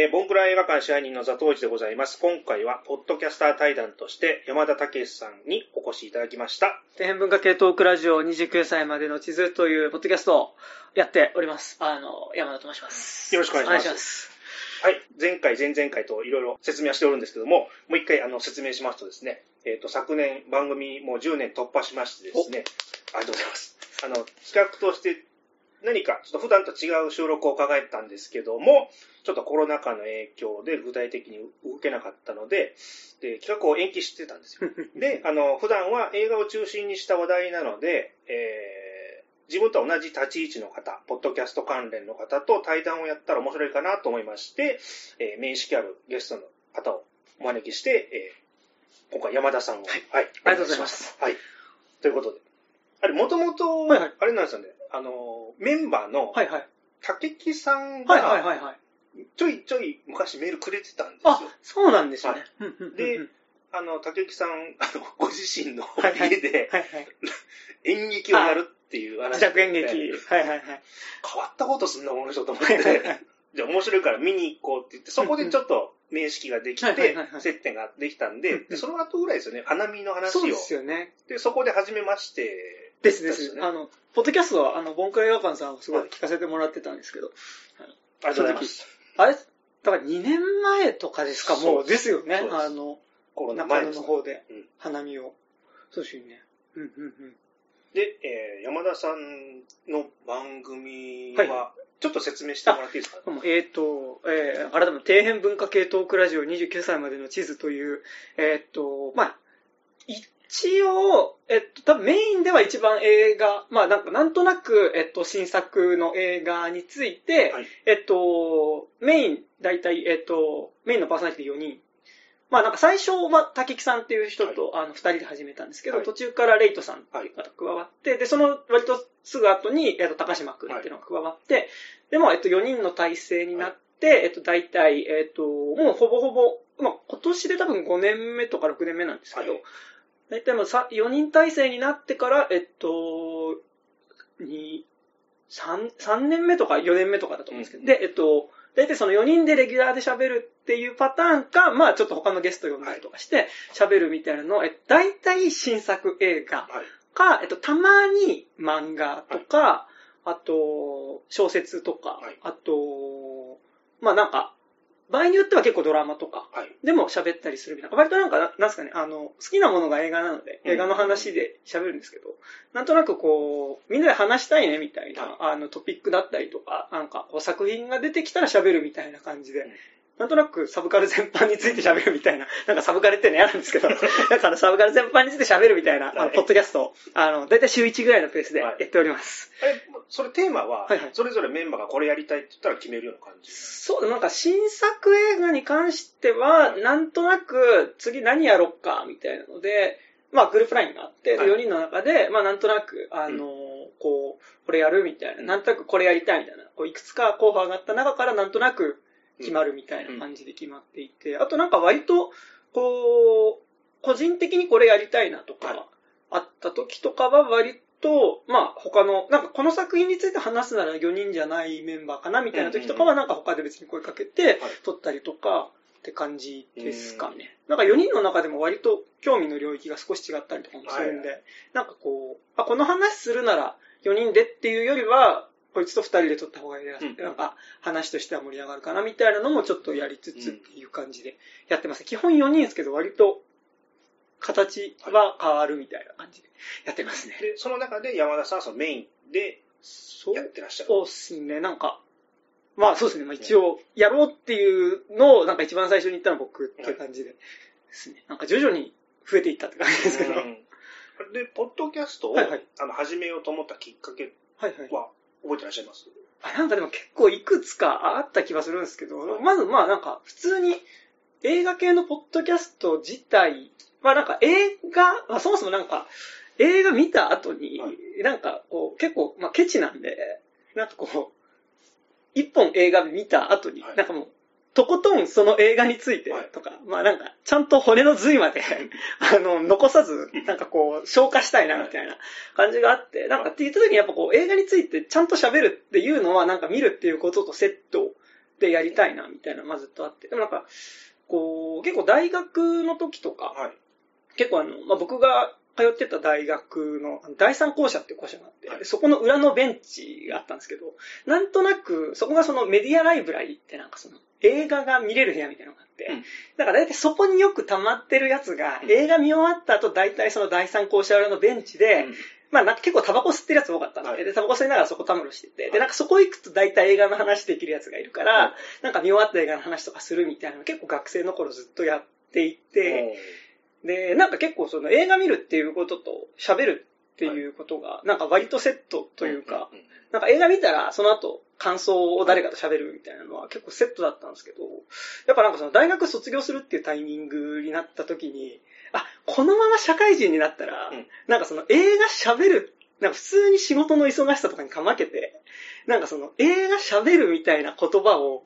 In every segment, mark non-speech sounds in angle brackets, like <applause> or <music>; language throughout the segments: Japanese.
えー、ボンクラ映画館支配人のザトウジでございます。今回は、ポッドキャスター対談として、山田武さんにお越しいただきました。底辺文化系トークラジオ29歳までの地図というポッドキャストをやっております。あの、山田と申します。よろしくお願いします。はい。前回、前々回といろいろ説明はしておるんですけども、もう一回あの説明しますとですね、えっ、ー、と、昨年番組もう10年突破しましてですね、ありがとうございます。あの、企画として何かちょっと普段と違う収録を考えたんですけども、ちょっとコロナ禍の影響で具体的に動けなかったので、で企画を延期してたんですよ。<laughs> で、あの、普段は映画を中心にした話題なので、えー、自分と同じ立ち位置の方、ポッドキャスト関連の方と対談をやったら面白いかなと思いまして、えー、面識あるゲストの方をお招きして、えー、今回山田さんを、はい、はい、ありがとうございます。はい。ということで、あれ、もともと、あれなんですよね、あの、メンバーの、はいはい。竹木さんが、はいはいはいはい。ちょいちょい昔メールくれてたんですよ。あ、そうなんですね。はい、で、あの、竹木さん、あの、ご自身の家で、はいはい、演劇をやるっていう話。自宅演劇。はいはいはい。変わったことすんな、この人と思って。じゃあ面白いから見に行こうって言って、そこでちょっと面識ができて、接点ができたんで、でその後ぐらいですよね、花見の話を。そうですよね。で、そこで初めまして、ですです。あの、ポッドキャストは、あの、ボンクラ映画館さんをすごい聞かせてもらってたんですけど、ありがとうございます。あれ、だから2年前とかですか、もうですよね。あの、コロナ前の方で、花見を。そうですよね。うんうんうん。で、えー、山田さんの番組は、ちょっと説明してもらっていいですか、えっ、ー、と、えー、改めて、底辺文化系トークラジオ29歳までの地図という、えっ、ー、と、まあ、一応、えっと、多分メインでは一番映画、まあなんかなんとなく、えっと、新作の映画について、はい、えっと、メイン、大体、えっと、メインのパーソナリティ4人。まあなんか最初は竹木さんっていう人と、はい、あの、二人で始めたんですけど、はい、途中からレイトさんっていう方加わって、で、その割とすぐ後に、えっと、高島君っていうのが加わって、でも、えっと、4人の体制になって、えっと、大体、えっと、もうほぼほぼ、まあ今年で多分5年目とか6年目なんですけど、大体もう4人体制になってから、えっと、2、3、3年目とか4年目とかだと思うんですけど、うん、で、えっと、大体その4人でレギュラーで喋るっていうパターンか、まあちょっと他のゲスト呼んだりとかして喋るみたいなのを、え大体新作映画か、はい、えっと、たまに漫画とか、はい、あと、小説とか、はい、あと、まあなんか、場合によっては結構ドラマとかでも喋ったりするみたいな。割となんか、なんすかね、あの、好きなものが映画なので、映画の話で喋るんですけど、なんとなくこう、みんなで話したいねみたいな、あのトピックだったりとか、なんか作品が出てきたら喋るみたいな感じで、なんとなくサブカル全般について喋るみたいな、なんかサブカルっての嫌なんですけど、<laughs> だからサブカル全般について喋るみたいな、あの、ポッドキャストを、あの、だいたい週1ぐらいのペースでやっております。はい、え、それテーマは、はいはい、それぞれメンバーがこれやりたいって言ったら決めるような感じ。そう、なんか新作映画に関しては、なんとなく次何やろっか、みたいなので、まあ、グループラインがあって、はい、4人の中で、まあ、なんとなく、あの、うん、こう、これやるみたいな、なんとなくこれやりたいみたいな、こう、いくつか候補があった中から、なんとなく、決まるみたいな感じで決まっていて、あとなんか割と、こう、個人的にこれやりたいなとか、あった時とかは割と、まあ他の、なんかこの作品について話すなら4人じゃないメンバーかなみたいな時とかはなんか他で別に声かけて撮ったりとかって感じですかね。なんか4人の中でも割と興味の領域が少し違ったりとかもするんで、なんかこう、あ、この話するなら4人でっていうよりは、こいつと二人で撮った方がいいなんか話としては盛り上がるかなみたいなのもちょっとやりつつっていう感じでやってます。基本4人ですけど割と形は変わるみたいな感じでやってますね。で、その中で山田さんはそのメインでやってらっしゃる。そうですね、なんか、まあそうですね、まあ、一応やろうっていうのをなんか一番最初に言ったのは僕っていう感じでですね。なんか徐々に増えていったって感じですけど。で、ポッドキャストを、はいはい、あの始めようと思ったきっかけは、はいはい、覚えてらっしゃいます？あなんかでも結構いくつかあった気がするんですけど、まずまあなんか普通に映画系のポッドキャスト自体、まあなんか映画、まあ、そもそもなんか映画見た後に、なんかこう結構まあケチなんで、なんかこう、一本映画見た後に、なんかもうとことんその映画についてとか、はい、まあなんか、ちゃんと骨の髄まで <laughs> あの、残さず、なんかこう、消化したいなみたいな感じがあって、なんかって言った時にやっぱこう、映画についてちゃんと喋るっていうのは、なんか見るっていうこととセットってやりたいな、みたいなのがずっとあって。でもなんか、こう、結構大学の時とか、はい、結構あの、まあ、僕が通ってた大学の第三校舎っていう校舎があって、はい、そこの裏のベンチがあったんですけど、なんとなく、そこがそのメディアライブラリーってなんかその映画が見れる部屋みたいなのがあって、うん、だから大体そこによく溜まってるやつが、映画見終わった後大体その第三校舎裏のベンチで、うんまあなんか結構タバコ吸ってるやつ多かったんで、はい、で、タバコ吸いながらそこたむろしてて、で、なんかそこ行くと大体映画の話できるやつがいるから、はい、なんか見終わった映画の話とかするみたいなの結構学生の頃ずっとやっていて、で、なんか結構その映画見るっていうことと喋るっていうことが、なんか割とセットというか、なんか映画見たらその後感想を誰かと喋るみたいなのは結構セットだったんですけど、やっぱなんかその大学卒業するっていうタイミングになった時に、あ、このまま社会人になったら、うん、なんかその映画喋る、なんか普通に仕事の忙しさとかにかまけて、なんかその映画喋るみたいな言葉を、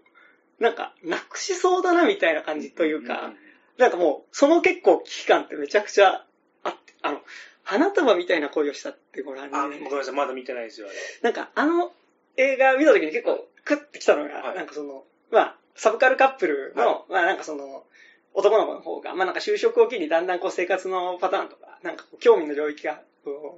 なんかなくしそうだなみたいな感じというか、うん、なんかもう、その結構危機感ってめちゃくちゃあって、あの、花束みたいな恋をしたってご覧に、あ、ごめんなさい、まだ見てないですよ、なんかあの映画見た時に結構クッてきたのが、はい、なんかその、まあ、サブカルカップルの、はい、まあなんかその、男の子の方が、まあなんか就職を機にだんだんこう生活のパターンとか、なんかこう興味の領域が、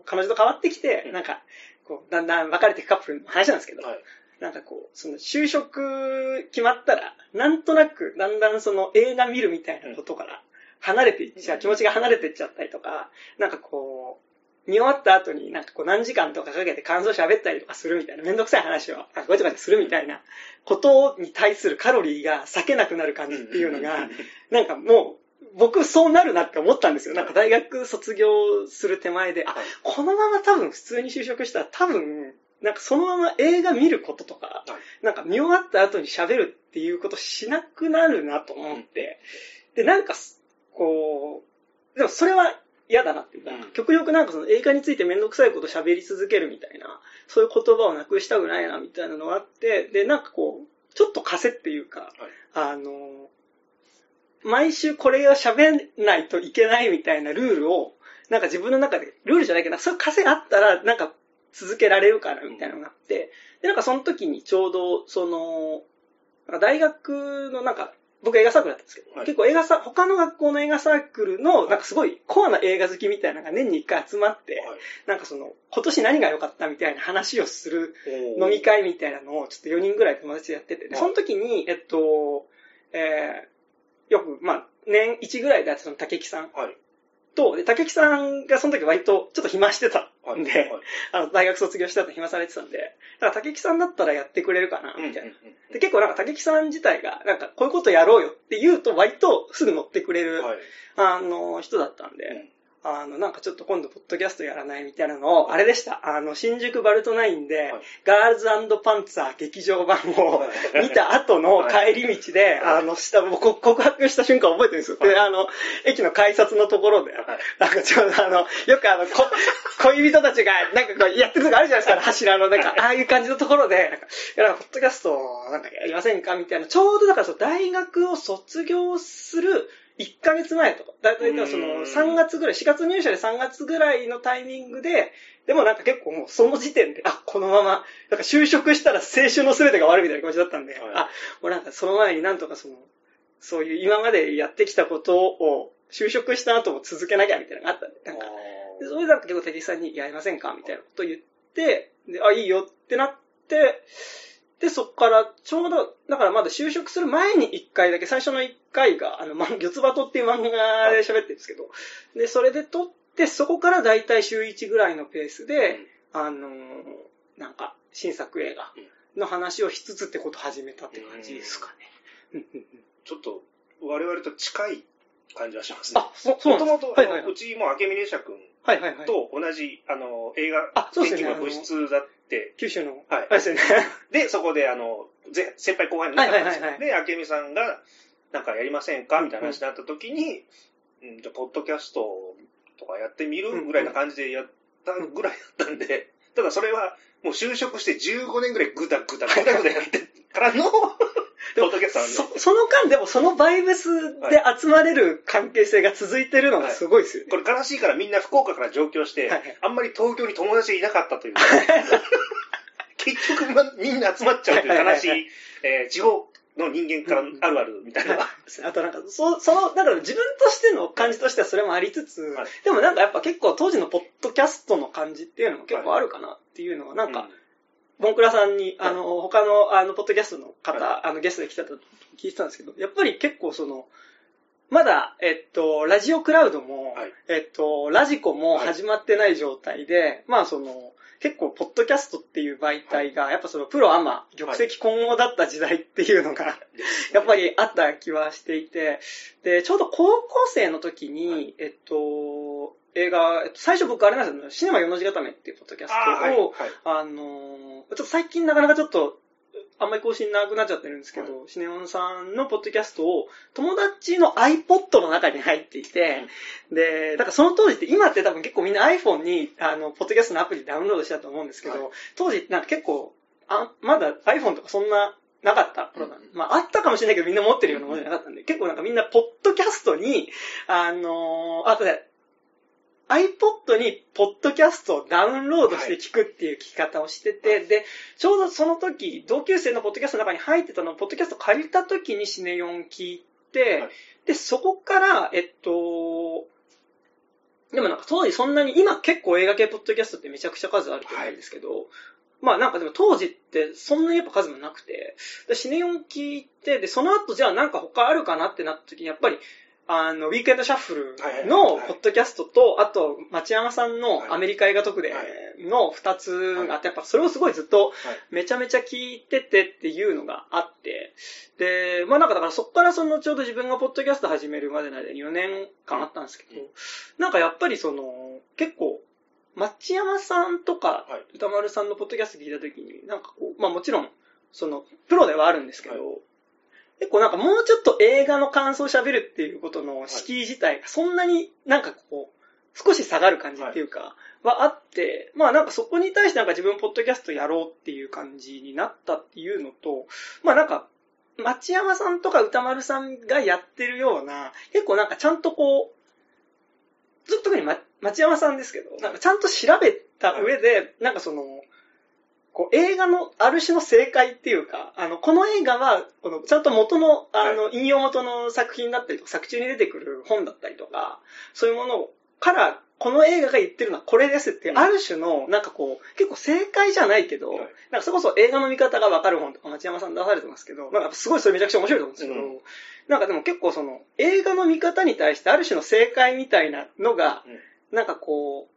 彼女と変わってきて、なんか、こう、だんだん別れていくカップルの話なんですけど、はい、なんかこう、その就職決まったら、なんとなくだんだんその映画見るみたいなことから離れていっちゃう、気持ちが離れていっちゃったりとか、なんかこう、見終わった後になんかこう何時間とかかけて感想喋ったりとかするみたいな、めんどくさい話をごちゃごちゃするみたいなことに対するカロリーが避けなくなる感じっていうのが、なんかもう、僕そうなるなって思ったんですよ。なんか大学卒業する手前で、あ、このまま多分普通に就職したら多分、なんかそのまま映画見ることとか、なんか見終わった後に喋るっていうことしなくなるなと思って、で、なんか、こう、でもそれは嫌だなっていうか、うん、極力なんかその映画についてめんどくさいこと喋り続けるみたいな、そういう言葉をなくしたくないなみたいなのがあって、で、なんかこう、ちょっと枷っていうか、はい、あの、毎週これを喋んないといけないみたいなルールを、なんか自分の中で、ルールじゃないけど、そういう枷があったら、なんか続けられるかなみたいなのがあって、で、なんかその時にちょうど、その、大学のなんか僕映画サークルだったんですけど、はい、結構映画サ他の学校の映画サークルの、なんかすごいコアな映画好きみたいなのが年に一回集まって、はい、なんかその、今年何が良かったみたいな話をする飲み会みたいなのをちょっと4人ぐらい友達でやってて、でその時に、えっと、えー、よく、まあ、年1ぐらいでやってたの竹木さんと、で、竹木さんがその時割とちょっと暇してたんで、はいはい、あの、大学卒業した後暇されてたんで、だから竹木さんだったらやってくれるかな、みたいな。で、結構なんか竹木さん自体が、なんかこういうことやろうよって言うと割とすぐ乗ってくれる、はい、あの、人だったんで、あの、なんかちょっと今度、ポッドキャストやらないみたいなのを、あれでした。あの、新宿バルトナインで、はい、ガールズパンツァー劇場版を見た後の帰り道で、はい、あの、下、僕告白した瞬間覚えてるんですよ。で、あの、駅の改札のところで、なんかちょうどあの、よくあの、こ <laughs> 恋人たちが、なんかこう、やってるとこあるじゃないですか、柱の、なんか、ああいう感じのところで、なんか、いや、ポッドキャスト、なんかやりませんか？みたいな、ちょうどだから大学を卒業する、1ヶ月前とか、だいたいその3月ぐらい、4月入社で3月ぐらいのタイミングで、でもなんか結構もうその時点で、あ、このまま、なんか就職したら青春の全てが悪いみたいな気持ちだったんで、はい、あ、もうなんかその前になんとかその、そういう今までやってきたことを就職した後も続けなきゃみたいなのがあったんで、なんか、でそれだと結構敵さんにやりませんかみたいなことを言って、で、あ、いいよってなって、で、そっから、ちょうど、だからまだ就職する前に一回だけ、最初の一回が、あの、ま、四つ葉とっていう漫画で喋ってるんですけど、で、それで撮って、そこからだいたい週1ぐらいのペースで、あのー、なんか、新作映画の話をしつつってことを始めたって感じですかね。ちょっと、我々と近い感じはしますね。あ、そそうもともと、はいはいはい、うちも明美玲社君と同じ、あの、映画研究の部室だって、九州の。はい。ですよね。<laughs> で、そこで、あの、先輩後輩の仲なんですよ。で、明美さんが、なんかやりませんか？みたいな話になった時に、うん、じゃポッドキャストとかやってみる？ぐらいな感じでやったぐらいだったんで、ただそれは、もう就職して15年ぐらいぐだぐだぐだぐだやってからのでもそ <laughs> その間でもそのバイブスで集まれる関係性が続いてるのがすごいですよね。はい、これ悲しいからみんな福岡から上京して、はい、あんまり東京に友達いなかったという。<laughs> 結局、ま、みんな集まっちゃうという悲しい、えー、地方の人間からあるあるみたいな。あとなんか、そその、だから自分としての感じとしてはそれもありつつ、はい。でもなんかやっぱ結構当時のポッドキャストの感じっていうのも結構あるかなっていうのは、なんか、ボンクラさんに、あの、他の、あの、ポッドキャストの方、はあの、ゲストで来たと聞いてたんですけど、やっぱり結構その、まだ、えっと、ラジオクラウドも、はい。えっと、ラジコも始まってない状態で、まあその、結構、ポッドキャストっていう媒体が、やっぱその、プロアマ、玉石混合だった時代っていうのが、やっぱりあった気はしていて、で、ちょうど高校生の時に、えっと、映画、えっと最初僕あれなんですよ、シネマ4の字固めっていうポッドキャストを、あーはい。はい。あのーちょっと最近なかなかちょっと、あんまり更新なくなっちゃってるんですけど、はシネオンさんのポッドキャストを友達の iPod の中に入っていて、で、だからその当時って、今って多分結構みんな iPhone に、あの、ポッドキャストのアプリダウンロードしたと思うんですけど、はい。当時なんか結構、あ、まだ iPhone とかそんな、なかった頃なんで、まああったかもしれないけどみんな持ってるようなものじゃなかったんで、結構なんかみんなポッドキャストに、あのーあ、これ、iPod にポッドキャストをダウンロードして聞くっていう聞き方をしてて、で、ちょうどその時、同級生のポッドキャストの中に入ってたのを、ポッドキャスト借りた時にシネヨン聞いて、はい。で、そこから、えっと、でもなんか当時そんなに、今結構映画系ポッドキャストってめちゃくちゃ数あると思うんですけど、まあなんかでも当時ってそんなにやっぱ数もなくて、でシネヨン聞いて、で、その後じゃあなんか他あるかなってなった時に、やっぱり、あの、ウィークエンドシャッフルのポッドキャストと、あと、町山さんのアメリカ映画特での二つがあって、やっぱそれをすごいずっとめちゃめちゃ聞いててっていうのがあって、で、まあなんかだからそこからそのちょうど自分がポッドキャスト始めるまでの間に4年間あったんですけど、なんかやっぱりその、結構、町山さんとかはい。歌丸さんのポッドキャスト聞いた時に、なんかこう、まあもちろん、その、プロではあるんですけど、はい結構なんかもうちょっと映画の感想を喋るっていうことの敷居自体がそんなになんかこう、少し下がる感じっていうか、はあって、まあなんかそこに対してなんか自分ポッドキャストやろうっていう感じになったっていうのと、まあなんか、町山さんとか歌丸さんがやってるような、結構なんかちゃんとこう、ずっと特に、ま、町山さんですけど、なんかちゃんと調べた上で、なんかその、こう映画のある種の正解っていうか、あの、この映画は、このちゃんと元の、あの、引用元の作品だったりとか、作中に出てくる本だったりとか、そういうものから、この映画が言ってるのはこれですってある種の、なんかこう、結構正解じゃないけど、はい。なんかそれこそ映画の見方がわかる本とか町山さん出されてますけど、なんかすごいそれめちゃくちゃ面白いと思うんですけど、うん。なんかでも結構その、映画の見方に対してある種の正解みたいなのが、なんかこう、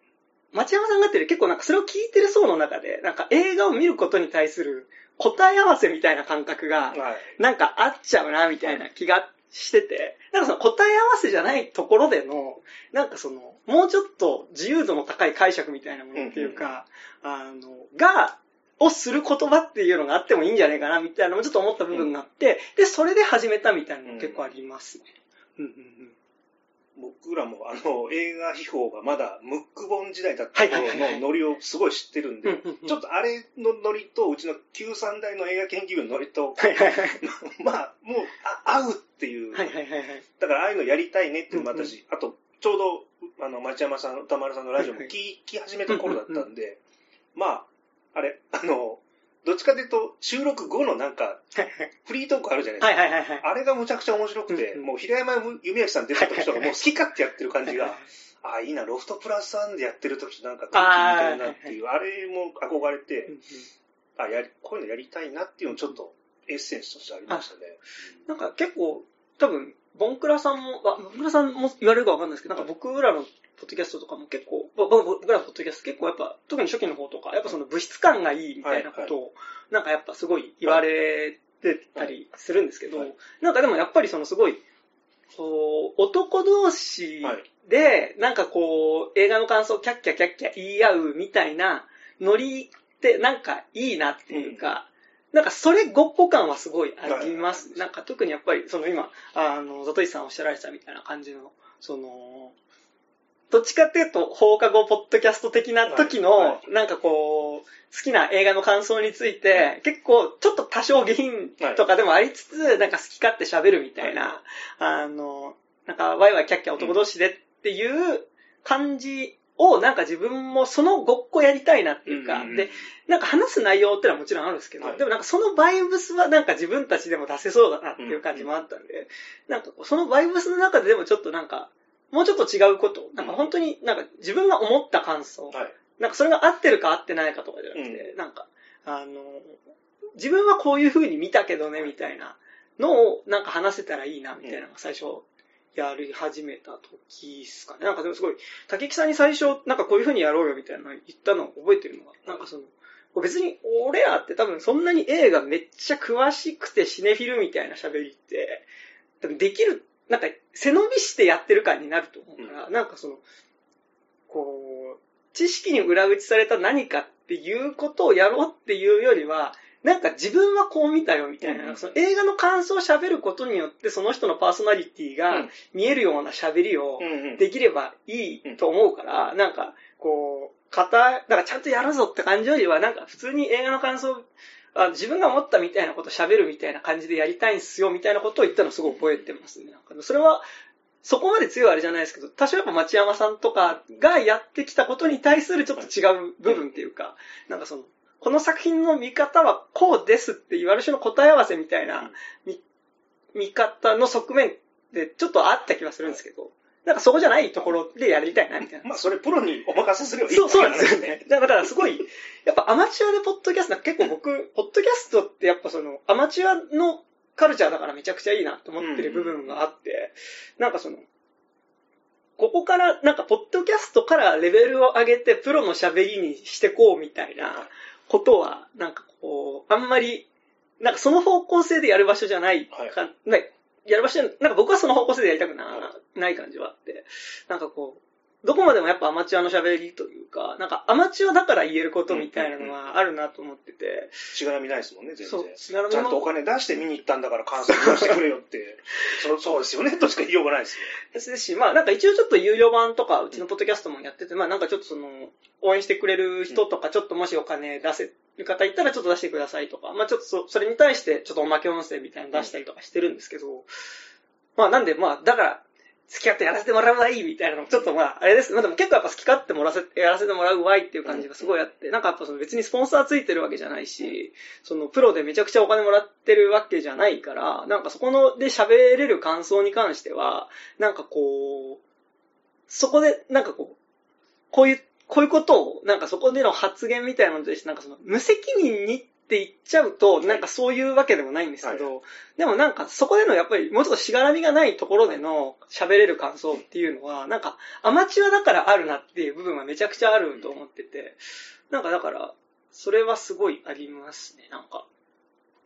町山さんがやってる結構なんかそれを聞いてる層の中で、なんか映画を見ることに対する答え合わせみたいな感覚が、はい。なんか合っちゃうな、みたいな気がしてて、なんかその答え合わせじゃないところでの、なんかその、もうちょっと自由度の高い解釈みたいなものっていうか、あの、が、をする言葉っていうのがあってもいいんじゃないかな、みたいなのもちょっと思った部分があって、で、それで始めたみたいなのも結構ありますね。うんうんうん。僕らもあの映画秘宝がまだムック本時代だった頃のノリをすごい知ってるんで、ちょっとあれのノリとうちの旧三大の映画研究部のノリと。<laughs> まあ、もうあ合うっていう。だからああいうのやりたいねっていうのもあったうんし、あとちょうどあの町山さん、歌丸さんのラジオも聞き始めた頃だったんで、まあ、あれ、あの、どっちかというと収録後のなんか <laughs> フリートークあるじゃないですか。はいはいはいはい。あれがむちゃくちゃ面白くて、うんうんもう平山夢明さん出た時とかもう <laughs> 好き勝手やってる感じが、ああ、いいな、ロフトプラスワンでやってる時となんか空気似てるなっていう、あれも憧れてうん、うんあやり、こういうのやりたいなっていうのちょっとエッセンスとしてありましたね。なんか結構、多分、ボンクラさんも、あボンクラさんも言われるかわかんないですけど、なんか僕らのポッドキャストとかも結構、僕らのポッドキャスト結構やっぱ、特に初期の方とか、やっぱその物質感がいいみたいなことを、なんかやっぱすごい言われてたりするんですけど、はい。なんかでもやっぱりそのすごい、こう、男同士はいで、なんかこう、映画の感想をキャッキャキャッキャ言い合うみたいなノリってなんかいいなっていうか、なんかそれごっこ感はすごいあります。はいなんか特にやっぱりその今、あの、ザトイさんおっしゃられてたみたいな感じの、その、どっちかっていうと放課後ポッドキャスト的な時の、なんかこう、好きな映画の感想について、結構ちょっと多少下品とかでもありつつ、なんか好き勝手喋るみたいな、あの、なんかワイワイキャッキャ男同士でっていう感じをなんか自分もそのごっこやりたいなっていうか、で、なんか話す内容ってのはもちろんあるんですけど、はい。でもなんかそのバイブスはなんか自分たちでも出せそうだなっていう感じもあったんで、なんかそのバイブスの中ででもちょっとなんか、もうちょっと違うこと、なんか本当になんか自分が思った感想、はい。なんかそれが合ってるか合ってないかとかじゃなくて、なんか、あの、自分はこういう風に見たけどね、みたいなのをなんか話せたらいいな、みたいなのが最初やり始めた時ですかね。なんかでもすごい、竹木さんに最初、なんかこういう風にやろうよ、みたいなの言ったのを覚えてるのが、なんかその、別に俺らって多分そんなに映画めっちゃ詳しくてシネフィルみたいな喋りって、できる、なんか背伸びしてやってる感になると思うから、なんかその、こう、知識に裏打ちされた何かっていうことをやろうっていうよりは、なんか自分はこう見たよみたいな、うん。その映画の感想を喋ることによってその人のパーソナリティうがん。見えるような喋りをうんうん。できればいいと思うから、なんかこう、型、だからちゃんとやるぞって感じよりは、なんか普通に映画の感想あ自分が思ったみたいなこと喋るみたいな感じでやりたいんすよみたいなことを言ったのすごい覚えてますね。それは、そこまで強いあれじゃないですけど、多少やっぱ町山さんとかがやってきたことに対するちょっと違う部分っていうか、なんかその、この作品の見方はこうですっていうある種の答え合わせみたいな見見方の側面でちょっとあった気がするんですけど、なんかそこじゃないところでやりたいなみたいな。まあ、それプロにお任せすればいいそう、そうなんですよね。ね。だからすごい、やっぱアマチュアでポッドキャスト、結構僕、ポッドキャストってやっぱその、アマチュアのカルチャーだからめちゃくちゃいいなと思ってる部分があって、なんかその、ここから、なんか、ポッドキャストからレベルを上げて、プロの喋りにしてこうみたいなことは、なんかこう、あんまり、なんかその方向性でやる場所じゃないか、はいやる場所なんか僕はその方向性でやりたくなない感じはあって、なんかこう、どこまでもやっぱアマチュアの喋りというか、なんかアマチュアだから言えることみたいなのはあるなと思ってて、しがらみないですもんね、全そう然。、しがらみもちゃんとお金出して見に行ったんだから感想言わせてくれよって。<laughs> そうそうですよね、としか言いようがないですよ。ですし、まあなんか一応ちょっと有料版とか、うちのポッドキャストもやってて、まあなんかちょっとその、応援してくれる人とか、ちょっともしお金出せる方いたらちょっと出してくださいとか、まあちょっとそそれに対してちょっとおまけ音声みたいなの出したりとかしてるんですけど、まあなんでまあ、だから、付き合ってやらせてもらうわいいみたいなのもちょっとまあ、あれです。まあでも結構やっぱ好き勝手もらせやらせてもらうわいっていう感じがすごいあって、なんかやっぱその別にスポンサーついてるわけじゃないし、そのプロでめちゃくちゃお金もらってるわけじゃないから、なんかそこので喋れる感想に関しては、なんかこう、そこでなんかこう、こういう、こういうことを、なんかそこでの発言みたいなのに対して、なんかその無責任にって言っちゃうと、なんかそういうわけでもないんですけど、でもなんかそこでのやっぱりもうちょっとしがらみがないところでの喋れる感想っていうのは、なんかアマチュアだからあるなっていう部分はめちゃくちゃあると思ってて、なんかだから、それはすごいありますね、なんか。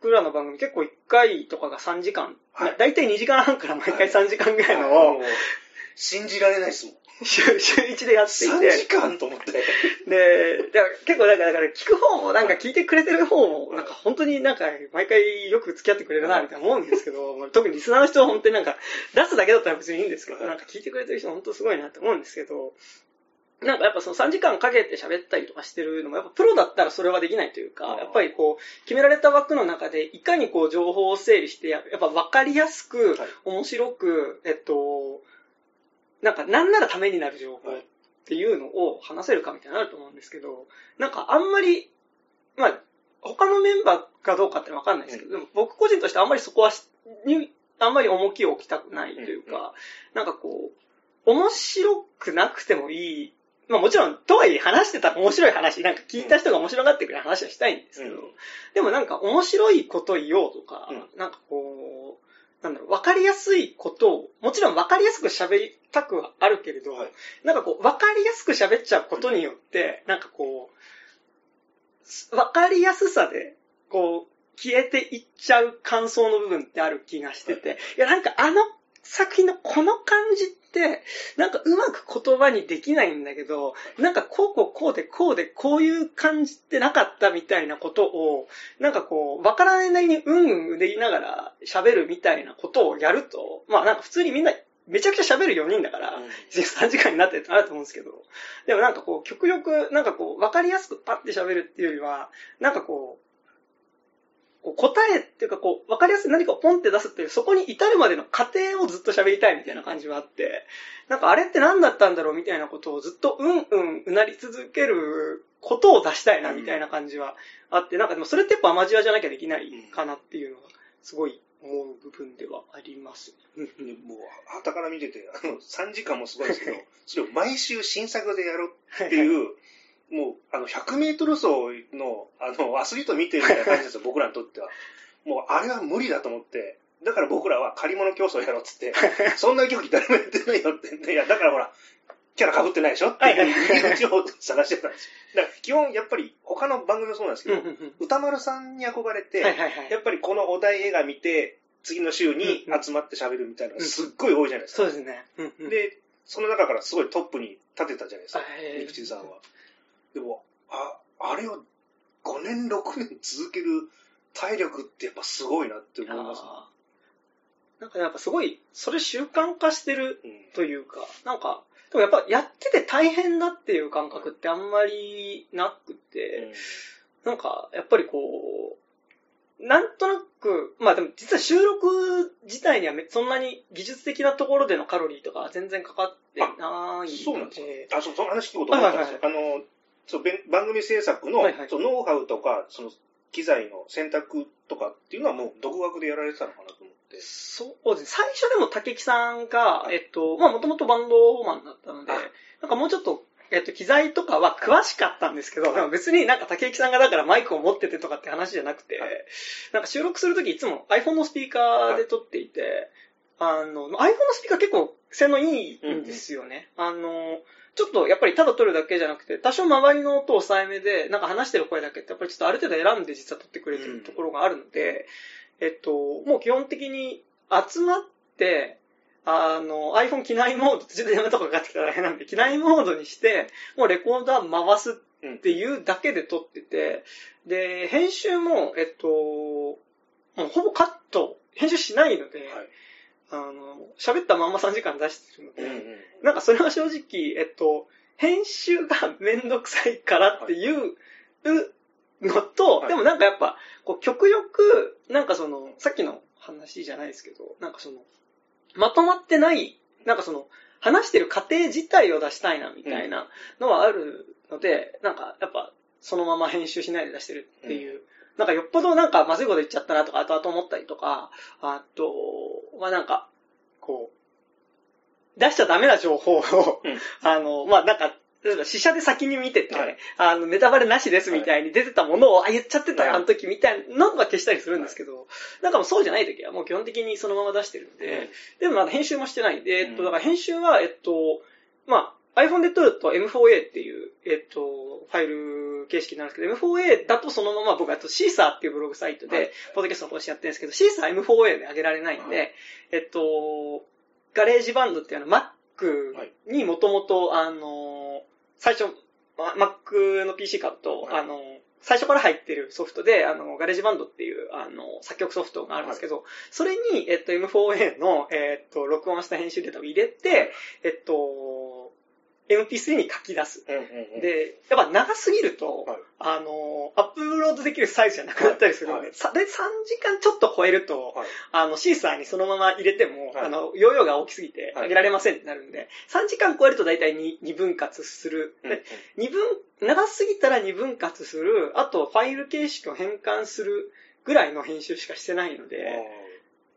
僕らの番組結構1回とかが3時間、はいだいたい2時間半から毎回3時間ぐらいのをもう信じられないですもん。<laughs> 週週1でやってい3て、時間と思って。で、だから結構だから、だから聞く方も、なんか聞いてくれてる方も、なんか本当になんか毎回よく付き合ってくれるな、みたいな思うんですけど、<laughs> まあ特にリスナーの人は本当になんか出すだけだったら別にいいんですけど、なんか聞いてくれてる人本当すごいなって思うんですけど、なんかやっぱその3時間かけて喋ったりとかしてるのも、やっぱプロだったらそれはできないというか、やっぱりこう、決められた枠の中でいかにこう情報を整理して、やっぱ分かりやすく、はい。面白く、えっと、なんかなんならためになる情報っていうのを話せるかみたいになると思うんですけど、なんかあんまり、まあ、他のメンバーかどうかってわかんないですけど、でも僕個人としてあんまりそこはしに、あんまり重きを置きたくないというか、うん。なんかこう、面白くなくてもいい、まあもちろん、とはいえ話してたら面白い話、なんか聞いた人が面白がってくれる話はしたいんですけど、うん。でもなんか面白いこと言おうとか、うなんかこう、なんだろう、わかりやすいことを、もちろんわかりやすく喋りたくはあるけれど、はい。なんかこう、わかりやすく喋っちゃうことによって、なんかこう、わかりやすさで、こう、消えていっちゃう感想の部分ってある気がしてて、いやなんかあの作品のこの感じって、なんかうまく言葉にできないんだけど、なんかこうこうこうでこうでこういう感じってなかったみたいなことを、なんかこう、わからないなりにうんうんで言いながら喋るみたいなことをやると、まあなんか普通にみんなめちゃくちゃ喋る4人だから、3時間になってるとなると思うんですけど、でもなんかこう、極力、なんかこう、わかりやすくパッて喋るっていうよりは、なんかこう、こう答えっていうかこう、わかりやすい何かをポンって出すっていう、そこに至るまでの過程をずっと喋りたいみたいな感じはあって、なんかあれって何だったんだろうみたいなことをずっとうんうんうなり続けることを出したいなみたいな感じはあって、なんかでもそれってやっぱアマチュアじゃなきゃできないかなっていうのが、すごい思う部分ではあります。もう、旗から見てて、あの、3時間もすごいですけど、それを毎週新作でやるっていう、もう、あの、100メートル走の、あの、アスリート見てるみたいな感じですよ、<laughs> 僕らにとっては。もう、あれは無理だと思って、だから僕らは借り物競争やろうっつって、<laughs> そんな競技誰もやってないよって、いや、だからほら、キャラ被ってないでしょっていう入り口を探してたんですよ。だから基本、やっぱり他の番組もそうなんですけど、歌丸さんに憧れて、やっぱりこのお題映画見て、次の週に集まって喋るみたいなのがすっごい多いじゃないですか。そうですね。で、その中からすごいトップに立てたじゃないですか、陸地さんは。でも、あ、あれを5年、6年続ける体力ってやっぱすごいなって思います、ね、なんかやっぱすごい、それ習慣化してるというか、うん、なんか、でもやっぱやってて大変だっていう感覚ってあんまりなくて、うん、なんかやっぱりこう、なんとなく、まあでも実は収録自体にはそんなに技術的なところでのカロリーとか全然かかってないので。そうなんですか。あ、そう、その話聞こうと思ったんですよ。はいはいはい、あの、そう番組制作の、はいはい、そのノウハウとか、その機材の選択とかっていうのはもう独学でやられてたのかなと思って。そうですね。最初でも竹木さんが、えっと、まあもともとバンドマンだったので、なんかもうちょっと、えっと、機材とかは詳しかったんですけど、別になんか竹木さんがだからマイクを持っててとかって話じゃなくて、はい、なんか収録するときいつも iPhone のスピーカーで撮っていて、はい、あの、iPhone のスピーカー結構性能いいんですよね。うん、あの、ちょっとやっぱりただ撮るだけじゃなくて、多少周りの音を抑えめで、なんか話してる声だけってやっぱりちょっとある程度選んで実は撮ってくれてるところがあるので、うん、えっと、もう基本的に集まって、あの、iPhone 機内モード、自分でやめとかかかってきたら大変なんで、機内モードにして、もうレコーダー回すっていうだけで撮ってて、で、編集も、えっと、もうほぼカット、編集しないので、はい。あの、喋ったまんま3時間出してるので、うんうん、なんかそれは正直、えっと、編集がめんどくさいからっていうのと、はい、でもなんかやっぱ、こう極力、なんかその、さっきの話じゃないですけど、なんかその、まとまってない、なんかその、話してる過程自体を出したいなみたいなのはあるので、うん、なんかやっぱ、そのまま編集しないで出してるっていうなんかよっぽどなんかまずいこと言っちゃったなとか、後々思ったりとか、あと、まあなんか、こう、出しちゃダメな情報を、うん、あの、まあなんか、例えば、死者で先に見てて、はい、あの、ネタバレなしですみたいに出てたものを、はい、あ、言っちゃってたよ、あの時みたいなのは消したりするんですけど、はい、なんかもうそうじゃない時はもう基本的にそのまま出してるんで、うん、でもまだ編集もしてないんで、えっと、だから編集は、えっと、まあ、iPhone で撮ると M4A っていう、えっと、ファイル形式なんですけど、M4A だとそのまま僕は Seesaa っていうブログサイトで、ポッドキャストの更新やってるんですけど、 Seesaa M4A で上げられないんで、えっと、 GarageBand っていうのは Mac にもともと、あの、最初、Mac の PC 買うと、あの、最初から入ってるソフトで、あの、 GarageBand っていう、あの、作曲ソフトがあるんですけど、はい、それに、えっと、M4A の、えっと、録音した編集データを入れて、えっと、MP3 に書き出す。で、やっぱ長すぎると、はい、あの、アップロードできるサイズじゃなくなったりするので、はい、で、3時間ちょっと超えると、はい、あの、 Seesaa にそのまま入れても、あの、容量が大きすぎて上げられませんってなるんで、3時間超えると大体 2, 2分割する。2分、長すぎたら2分割する、あとファイル形式を変換するぐらいの編集しかしてないので、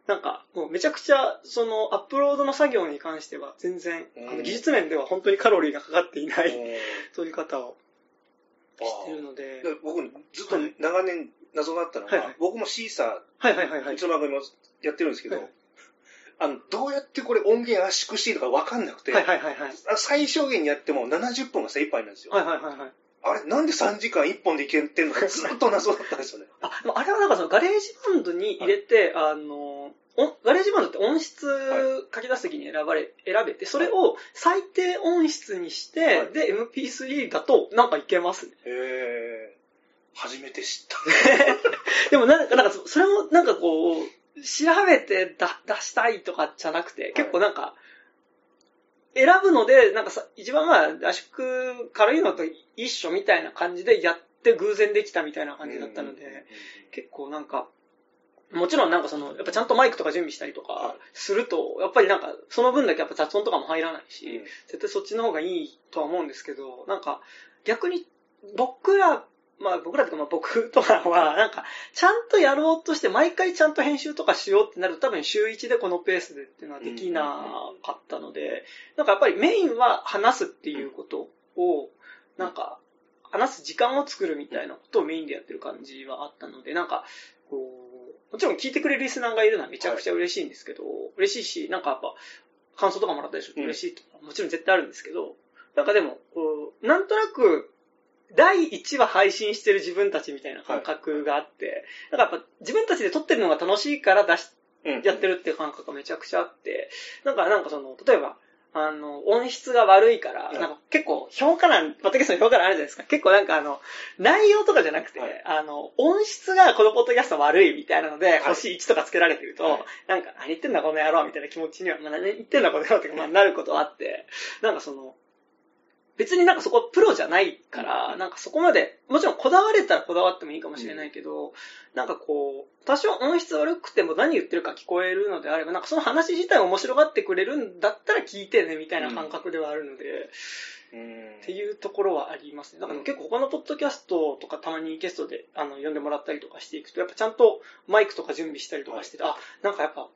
なんか、もうめちゃくちゃ、その、アップロードの作業に関しては、全然、あの技術面では本当にカロリーがかかっていない取り方をしてるので。僕、ずっと長年謎があったのが、はい、僕もシーサー、はいはいはいはい。いつの番組もやってるんですけど、はい、あの、どうやってこれ音源圧縮していいのかわかんなくて、はいはいはいはい、最小限にやっても70分が精一杯なんですよ。はいはいはいはい。あれ、なんで3時間1本でいけてんの？か <laughs> ずっと謎だったんですよね。あ、あれはなんかその GarageBand に入れて、はい、あの、 GarageBand って音質書き出すときに選ばれ、選べて、それを最低音質にして、はい、で、MP3 だとなんかいけますね。へー。初めて知った。<laughs> でもなんか、なんか、それもなんかこう、調べて出したいとかじゃなくて、結構なんか、選ぶので、なんかさ、一番まあ、圧縮軽いのと一緒みたいな感じでやっって偶然できたみたいな感じだったので、結構なんか、もちろんなんかその、やっぱちゃんとマイクとか準備したりとかすると、やっぱりなんかその分だけやっぱ雑音とかも入らないし、絶対そっちの方がいいとは思うんですけど、なんか逆に僕ら、まあ僕らとかまあ僕とかは、なんかちゃんとやろうとして毎回ちゃんと編集とかしようってなると多分週1でこのペースでっていうのはできなかったので、なんかやっぱりメインは話すっていうことを、なんか話す時間を作るみたいなことをメインでやってる感じはあったので、なんか、こう、もちろん聞いてくれるリスナーがいるのはめちゃくちゃ嬉しいんですけど、はい、嬉しいし、なんかやっぱ、感想とかもらったりすると嬉しいとか、うん、もちろん絶対あるんですけど、なんかでも、こう、なんとなく、第1話配信してる自分たちみたいな感覚があって、はい、なんかやっぱ自分たちで撮ってるのが楽しいから出し、やってるっていう感覚がめちゃくちゃあって、なんかなんかその、例えば、あの、音質が悪いから、なんか結構評価欄、ポッドキャストの評価欄あるじゃないですか。結構なんかあの、内容とかじゃなくて、はい、あの、音質がこのポッドキャスト悪いみたいなので、星1とかつけられてると、はい、なんか、何言ってんだこの野郎みたいな気持ちには、まあ、何言ってんだこの野郎ってまあ、なることはあって、なんかその、別になんかそこプロじゃないから、なんかそこまで、もちろんこだわれたらこだわってもいいかもしれないけど、なんかこう、多少音質悪くても何言ってるか聞こえるのであれば、なんかその話自体面白がってくれるんだったら聞いてね、みたいな感覚ではあるので、うん、っていうところはありますね。だから結構他のポッドキャストとかたまにゲストであの呼んでもらったりとかしていくと、やっぱちゃんとマイクとか準備したりとかしてて、はい、あ、なんかやっぱ、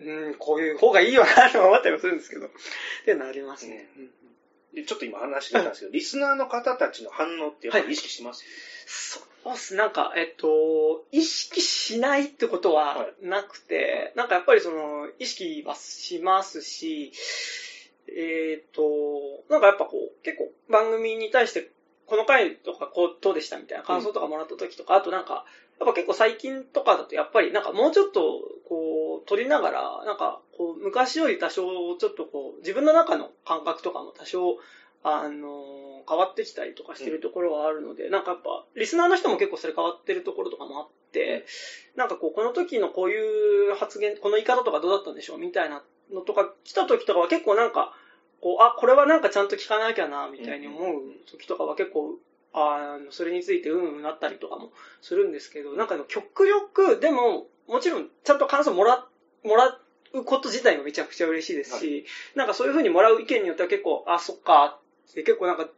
うん、こういう方がいいよなと思ったりもするんですけど、っていうのありますね。うんちょっと今話してたんですけど、リスナーの方たちの反応ってやっぱり意識します、はい、そうっす。なんか、えっと、意識しないってことはなくて、はい、なんかやっぱりその、意識はしますし、えっ、と、なんかやっぱこう、結構番組に対して、この回とかこう、どうでしたみたいな感想とかもらった時とか、うん、あとなんか、やっぱ結構最近とかだとやっぱりなんかもうちょっとこう撮りながらなんかこう昔より多少ちょっとこう自分の中の感覚とかも多少あの変わってきたりとかしてるところはあるので、うん、なんかやっぱリスナーの人も結構それ変わってるところとかもあって、なんかこうこの時のこういう発言、この言い方とかどうだったんでしょうみたいなのとか来た時とかは結構なんかこう、あ、これはなんかちゃんと聞かなきゃなみたいに思う時とかは結構あの、それについてうんうんなったりとかもするんですけど、なんか極力、でも、もちろん、ちゃんと感想もら、もらうこと自体もめちゃくちゃ嬉しいですし、はい、なんかそういう風にもらう意見によっては結構、あ、そっか、って結構なんか、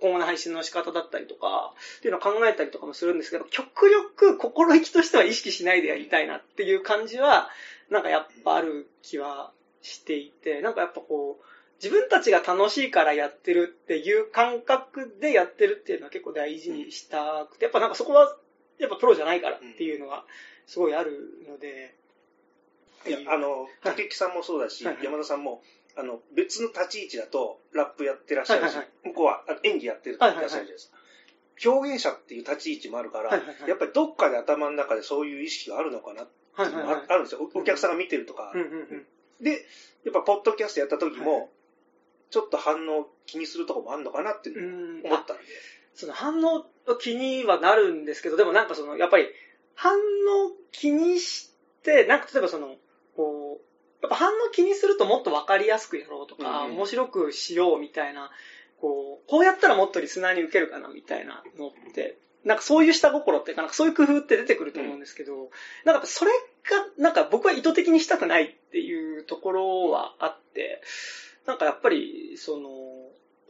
今後の配信の仕方だったりとか、っていうのを考えたりとかもするんですけど、極力心意気としては意識しないでやりたいなっていう感じは、なんかやっぱある気はしていて、なんかやっぱこう、自分たちが楽しいからやってるっていう感覚でやってるっていうのは結構大事にしたくて、やっぱなんかそこは、やっぱプロじゃないからっていうのがすごいあるので。いや、あの、竹木さんもそうだし、山田さんも、あの、別の立ち位置だとラップやってらっしゃるし、はいはいはい、向こうは演技やってるってらっしゃるじゃないですか。表現者っていう立ち位置もあるから、はいはいはい、やっぱりどっかで頭の中でそういう意識があるのかなっていうのがあるんですよ。お客さんが見てるとか。うんうんうん、で、やっぱポッドキャストやった時も、ちょっと反応気にするとこもあるのかなって思ったんで。その反応気にはなるんですけど、でもなんかその、やっぱり反応気にして、なんか例えばその、こう、やっぱ反応気にするともっとわかりやすくやろうとか、うん、面白くしようみたいな、こう、こうやったらもっとリスナーに受けるかなみたいなのって、なんかそういう下心っていうか、なんかそういう工夫って出てくると思うんですけど、うん、なんかそれが、なんか僕は意図的にしたくないっていうところはあって、なんかやっぱり、その、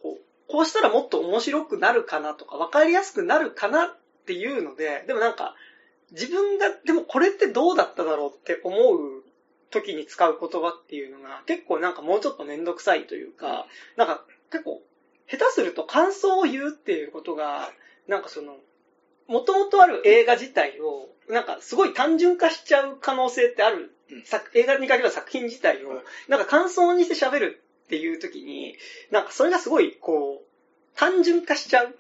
こう、こうしたらもっと面白くなるかなとか、わかりやすくなるかなっていうので、でもなんか、自分が、でもこれってどうだっただろうって思う時に使う言葉っていうのが、結構なんかもうちょっとめんどくさいというか、なんか結構、下手すると感想を言うっていうことが、なんかその、もともとある映画自体を、なんかすごい単純化しちゃう可能性ってある。映画に限らず作品自体を、なんか感想にして喋るっていう時に、なんかそれがすごい、こう、単純化しちゃう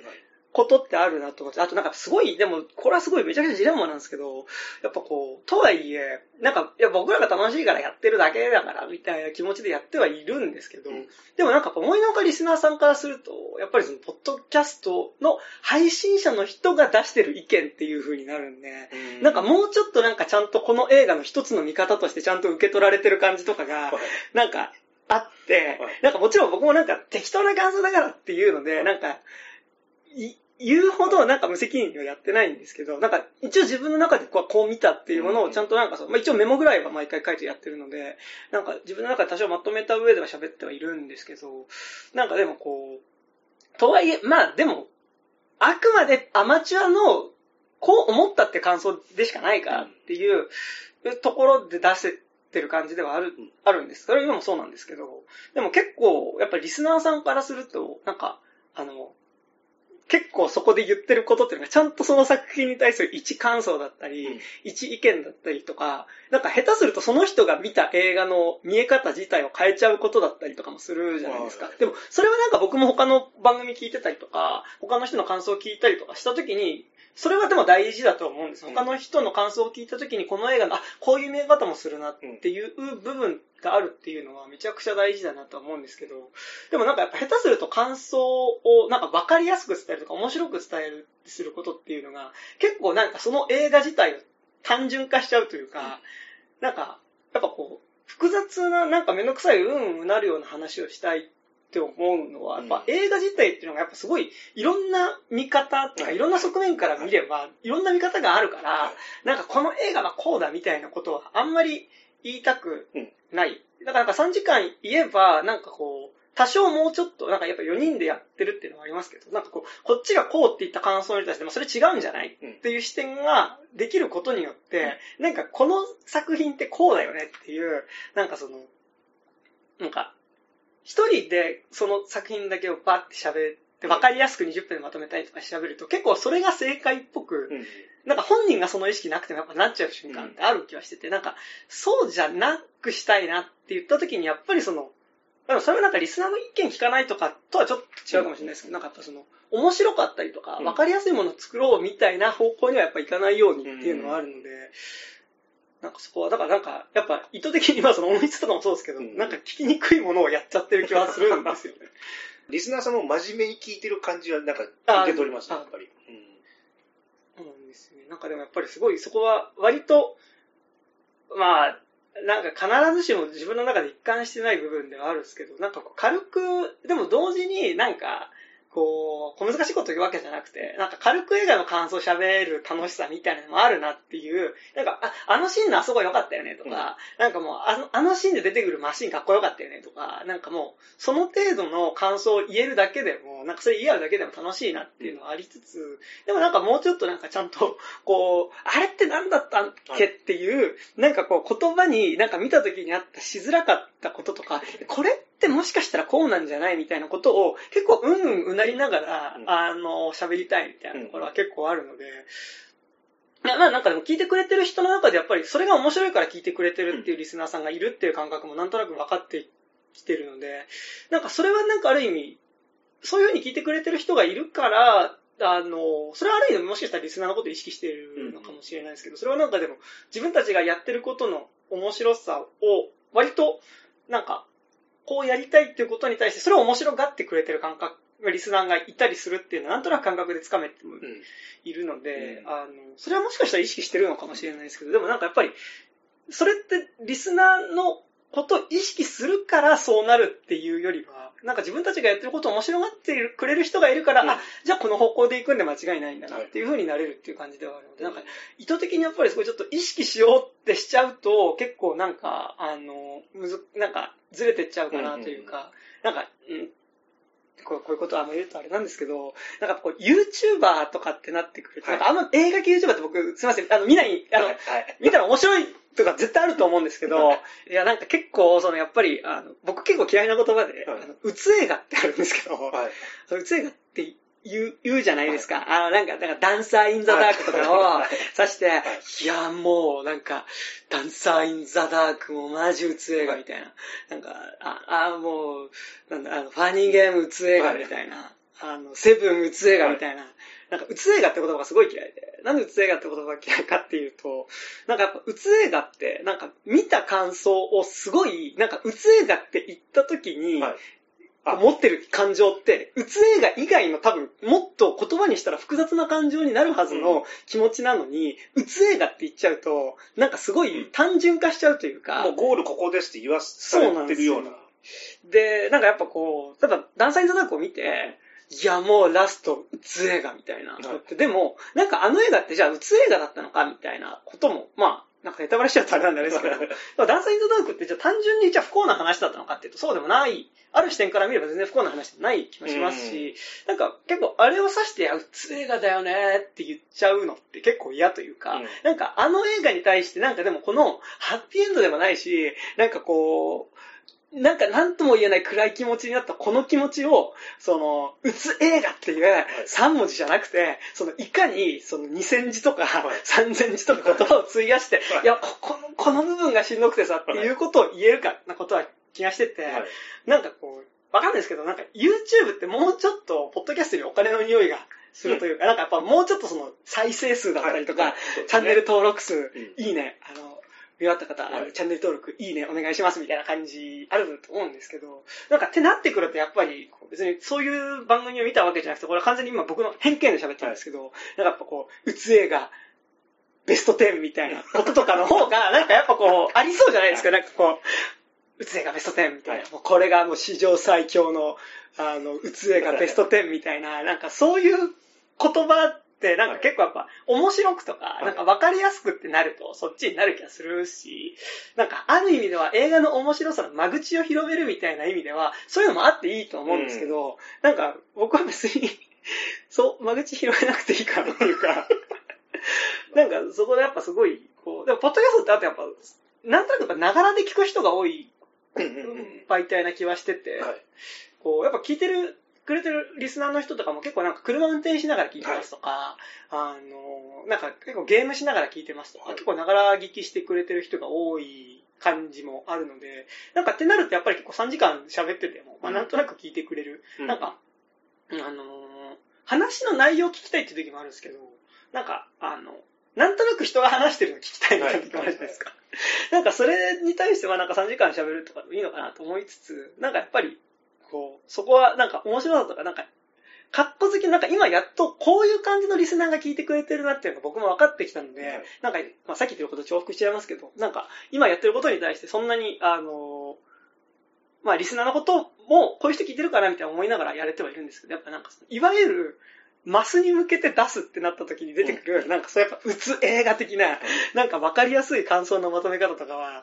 ことってあるなと思って、あとなんかすごい、でも、これはすごいめちゃくちゃジレンマなんですけど、やっぱこう、とはいえ、なんか、いや僕らが楽しいからやってるだけだから、みたいな気持ちでやってはいるんですけど、うん、でもなんか思いのほかリスナーさんからすると、やっぱりその、ポッドキャストの配信者の人が出してる意見っていう風になるんで、うん、なんかもうちょっとなんかちゃんとこの映画の一つの見方としてちゃんと受け取られてる感じとかが、なんか、あって、なんかもちろん僕もなんか適当な感想だからっていうので、なんか、言うほどなんか無責任にはやってないんですけど、なんか一応自分の中でこうこう見たっていうものをちゃんとなんかそう、まあ一応メモぐらいは毎回書いてやってるので、なんか自分の中で多少まとめた上では喋ってはいるんですけど、なんかでもこう、とはいえ、まあでも、あくまでアマチュアのこう思ったって感想でしかないからっていうところで出せてる感じではある、あるんです。それ今もそうなんですけど、でも結構、やっぱりリスナーさんからすると、なんか、あの、結構そこで言ってることっていうのがちゃんとその作品に対する一感想だったり、うん、一意見だったりとか、なんか下手するとその人が見た映画の見え方自体を変えちゃうことだったりとかもするじゃないですか。でも、それはなんか僕も他の番組聞いてたりとか、他の人の感想を聞いたりとかした時に、それはでも大事だと思うんです。他の人の感想を聞いた時にこの映画の、あ、こういう見え方もするなっていう部分があるっていうのはめちゃくちゃ大事だなと思うんですけど、でもなんかやっぱ下手すると感想をなんか分かりやすく伝えるとか面白く伝えるすることっていうのが結構なんかその映画自体を単純化しちゃうというか、なんかやっぱこう複雑ななんかめんどくさいうんうんなるような話をしたいって思うのは、やっぱ映画自体っていうのがやっぱすごいいろんな見方っていうか、いろんな側面から見れば、いろんな見方があるから、なんかこの映画はこうだみたいなことはあんまり言いたくない。だからなんか3時間言えば、なんかこう、多少もうちょっと、なんかやっぱ4人でやってるっていうのはありますけど、なんかこう、こっちがこうって言った感想に対してもそれ違うんじゃないっていう視点ができることによって、なんかこの作品ってこうだよねっていう、なんかその、なんか一人でその作品だけをバッて喋って、わかりやすく20分でまとめたいとか調べると、結構それが正解っぽく、なんか本人がその意識なくてもやっぱなっちゃう瞬間ってある気はしてて、なんか、そうじゃなくしたいなって言った時に、やっぱりその、でもそれはなんかリスナーの意見聞かないとかとはちょっと違うかもしれないですけど、なんかやっぱその、面白かったりとか、わかりやすいものを作ろうみたいな方向にはやっぱいかないようにっていうのはあるので、なんかそこは、だからなんか、やっぱ意図的にまあその音質とかもそうですけど、うん、なんか聞きにくいものをやっちゃってる気はするんですよね。<laughs> リスナーさんも真面目に聞いてる感じはなんか受け取りますね、やっぱり。うん。そうなんですね。なんかでもやっぱりすごいそこは割と、まあ、なんか必ずしも自分の中で一貫してない部分ではあるんですけど、なんか軽く、でも同時になんか、こう、小難しいこと言うわけじゃなくて、なんか軽く映画の感想喋る楽しさみたいなのもあるなっていう、なんか、あ、あのシーンのあそこ良かったよねとか、うん、なんかもうあの、あのシーンで出てくるマシンかっこよかったよねとか、なんかもう、その程度の感想を言えるだけでも、なんかそれ言い合うだけでも楽しいなっていうのはありつつ、でもなんかもうちょっとなんかちゃんと、こう、あれって何だったっけっていう、なんかこう言葉になんか見た時にあったしづらかったこととか、これってもしかしたらこうなんじゃないみたいなことを結構うんうんうなりながら、うん、あの、喋りたいみたいなところは結構あるので、まあなんかでも聞いてくれてる人の中でやっぱりそれが面白いから聞いてくれてるっていうリスナーさんがいるっていう感覚もなんとなく分かってきてるので、なんかそれはなんかある意味、そういうふうに聞いてくれてる人がいるから、あの、それはある意味もしかしたらリスナーのことを意識しているのかもしれないですけど、それはなんかでも自分たちがやってることの面白さを割となんかこうやりたいっていうことに対して、それを面白がってくれてる感覚、リスナーがいたりするっていうのは、なんとなく感覚でつかめてもいるので、うん、あの、それはもしかしたら意識してるのかもしれないですけど、でもなんかやっぱり、それってリスナーのことを意識するからそうなるっていうよりは、なんか自分たちがやってることを面白がってくれる人がいるから、うん、あ、じゃあこの方向で行くんで間違いないんだなっていう風になれるっていう感じではあるので、なんか意図的にやっぱりすごいちょっと意識しようってしちゃうと、結構なんか、あの、むず、なんかずれてっちゃうかなというか、なんか、うんこうこういうことはあんま言うとあれなんですけど、なんかこう、YouTuber とかってなってくると、はい、なんかあの映画系 YouTuber って僕、すいません、あの、見ない、あの、はい、見たら面白いとか絶対あると思うんですけど、い。や、なんか結構、その、やっぱり、あの、僕結構嫌いな言葉で、はい、あの、うつ映画ってあるんですけど、はい、うつ映画って言う、言うじゃないですか。はい、あの、なんか、なんか、ダンサーインザダークとかを指して、はい、いや、もう、なんか、ダンサーインザダークもマジうつ映画みたいな。なんか、あ、あもう、なんだ、あの、ファニーゲームうつ映画みたいな。あの、セブンうつ映画みたいな。なんか、うつ映画って言葉がすごい嫌いで。なんでうつ映画って言葉が嫌いかっていうと、なんかやっぱうつ映画って、なんか見た感想をすごい、なんかうつ映画って言った時に、はい持ってる感情って、うつ映画以外の多分、もっと言葉にしたら複雑な感情になるはずの気持ちなのに、うつ映画って言っちゃうと、なんかすごい単純化しちゃうというか。もうゴールここですって言わされてるような。で、なんかやっぱこう、例えば、ダンサインザダークを見て、いや、もうラスト、うつ映画みたいな、はい、でも、なんかあの映画ってじゃあうつ映画だったのかみたいなことも、まあ、なんかネタバレしちゃうとあれなんですけど、ダンサインドダークってじゃあ単純にじゃあ不幸な話だったのかっていうとそうでもない、ある視点から見れば全然不幸な話じゃない気もしますし、なんか結構あれを指して、あ、うつ映画だよねって言っちゃうのって結構嫌というか、うん、なんかあの映画に対してなんかでもこのハッピーエンドでもないし、なんかこう、なんか何とも言えない暗い気持ちになったこの気持ちを、その、うつ映画っていう3文字じゃなくて、その、いかに、その2000字とか3000字とか言葉を費やして、い。や、ここの、この部分がしんどくてさっていうことを言えるかなことは気がしてて、なんかこう、わかんないですけど、なんか YouTube ってもうちょっと、ポッドキャストにお金の匂いがするというか、なんかやっぱもうちょっとその、再生数だったりとか、チャンネル登録数、いいね、あの、見終わった。方、はい、チャンネル登録、いいね、お願いしますみたいな感じあると思うんですけど、なんかってなってくるとやっぱり、別にそういう番組を見たわけじゃなくて、これは完全に今僕の偏見で喋ってるんですけど、はい、なんかやっぱこう、うつ映画、ベスト10みたいなこととかの方が、<laughs> なんかやっぱこう、ありそうじゃないですか、なんかこう、うつ映画ベスト10みたいな、はい、もうこれがもう史上最強の、あの、うつ映画ベスト10みたいな、なんかそういう言葉ってなんか結構やっぱ面白くとか、なんか分かりやすくってなるとそっちになる気がするし、なんかある意味では映画の面白さの間口を広めるみたいな意味では、そういうのもあっていいと思うんですけど、うん、なんか僕は別に <laughs> そう、間口広めなくていいかなっていうか <laughs> なんかそこでやっぱすごい、こう、でもポッドキャストってあとやっぱ、なんとなくながらで聞く人が多い媒体な気はしてて、こう、やっぱ聞いてるくれてるリスナーの人とかも結構なんか車運転しながら聞いてますとか、はい、あの、なんか結構ゲームしながら聞いてますとか、はい、結構ながら聞きしてくれてる人が多い感じもあるので、なんかってなるとやっぱり結構3時間喋ってても、まあなんとなく聞いてくれる。うん、なんか、あの話の内容を聞きたいって時もあるんですけど、なんか、あの、なんとなく人が話してるの聞きたいみたいな時もあるじゃないですか。なんかそれに対してはなんか3時間喋るとかいいのかなと思いつつ、なんかやっぱりこう、そこはなんか面白さとか、なんか、かっこ好き、なんか今やっとこういう感じのリスナーが聞いてくれてるなっていうのが僕も分かってきたので、はい、なんか、まあ、さっき言ってること重複しちゃいますけど、なんか今やってることに対してそんなに、あのまあリスナーのこともこういう人聞いてるかなみたいな思いながらやれてはいるんですけど、やっぱなんかいわゆる、マスに向けて出すってなった時に出てくる、うん、なんかそうやっぱ、うつ映画的な、なんか分かりやすい感想のまとめ方とかは、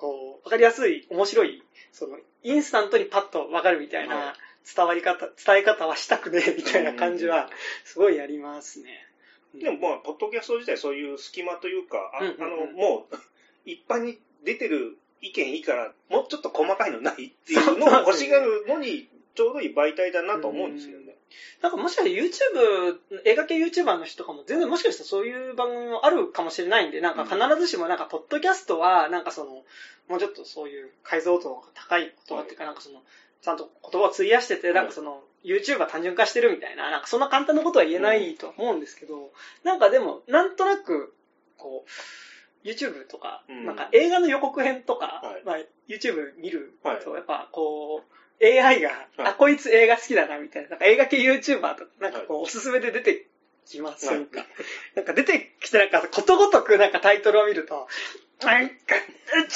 こう、分かりやすい、面白い、その、インスタントにパッと分かるみたいな伝わり方、伝え方はしたくねえ <laughs> みたいな感じは、すごいありますね。でもまあ、ポッドキャスト自体そういう隙間というか、あ,、の、もう、一般に出てる意見いいから、もうちょっと細かいのないっていうのを欲しがるのに、ちょうどいい媒体だなと思うんですよね。なんかもしかして YouTube、映画系 YouTuber の人とかも全然もしかしたらそういう番組もあるかもしれないんで、なんか必ずしもなんかポッドキャストは、なんかその、もうちょっとそういう解像度が高い言葉っていうか、なんかその、ちゃんと言葉を費やしてて、なんかその、YouTube は単純化してるみたいな、なんかそんな簡単なことは言えないと思うんですけど、なんかでも、なんとなく、こう、YouTube とか、なんか映画の予告編とか、まあ YouTube 見ると、やっぱこう、AI が、あ、こいつ映画好きだな、みたいな。なんか映画系 YouTuber とか、なんかこう、おすすめで出てきませんか、なんか出てきてなんか、ことごとくなんかタイトルを見ると、なんか、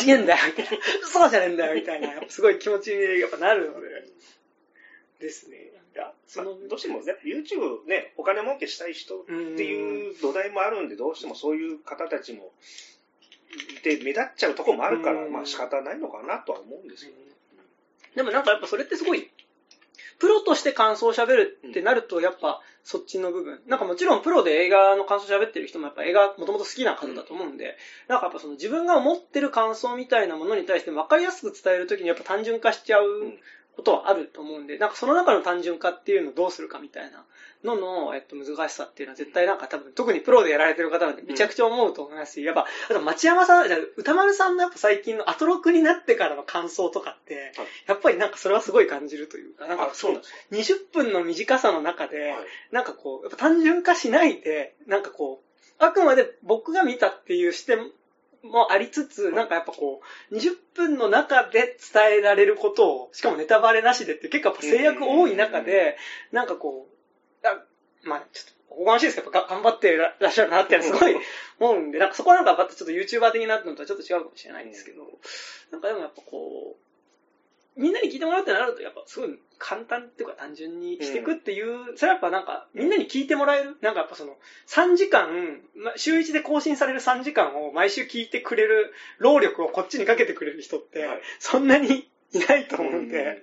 違えんだよ、みたいな。<laughs> そうじゃねえんだよ、みたいな。すごい気持ちにやっぱなるので。ですね。いや、その、どうしてもね、YouTube ね、お金儲けしたい人っていう土台もあるんで、どうしてもそういう方たちも、で、目立っちゃうとこもあるから、まあ仕方ないのかなとは思うんですよね。でもなんかやっぱそれってすごい、プロとして感想を喋るってなると、やっぱそっちの部分。なんかもちろんプロで映画の感想を喋ってる人もやっぱ映画もともと好きな方だと思うんで、なんかやっぱその自分が思ってる感想みたいなものに対して分かりやすく伝えるときにやっぱ単純化しちゃうことはあると思うんで、なんかその中の単純化っていうのをどうするかみたいなのの、えっと、難しさっていうのは絶対なんか多分、特にプロでやられてる方なんでめちゃくちゃ思うと思いますし、やっぱ、あと町山さん、じゃ歌丸さんのやっぱ最近のアトロクになってからの感想とかって、やっぱりなんかそれはすごい感じるというか、なんかそう、20分の短さの中で、なんかこう、やっぱ単純化しないで、なんかこう、あくまで僕が見たっていう視点もありつつ、なんかやっぱこう、20分の中で伝えられることを、しかもネタバレなしでって結構やっぱ制約多い中で、なんかこう、あまあちょっと、おこがましいですけど、頑張ってらっしゃるなってすごい思うんで、なんかそこはなんかちょっと YouTuber 的になったのとはちょっと違うかもしれないんですけど、なんかでもやっぱこみんなに聞いてもらうってなると、やっぱすごい簡単っていうか単純にしていくっていう、それはやっぱなんか、みんなに聞いてもらえる、なんかやっぱその、3時間、ま週1で更新される3時間を毎週聞いてくれる労力をこっちにかけてくれる人ってはい、そんなにいないと思うんうん。で、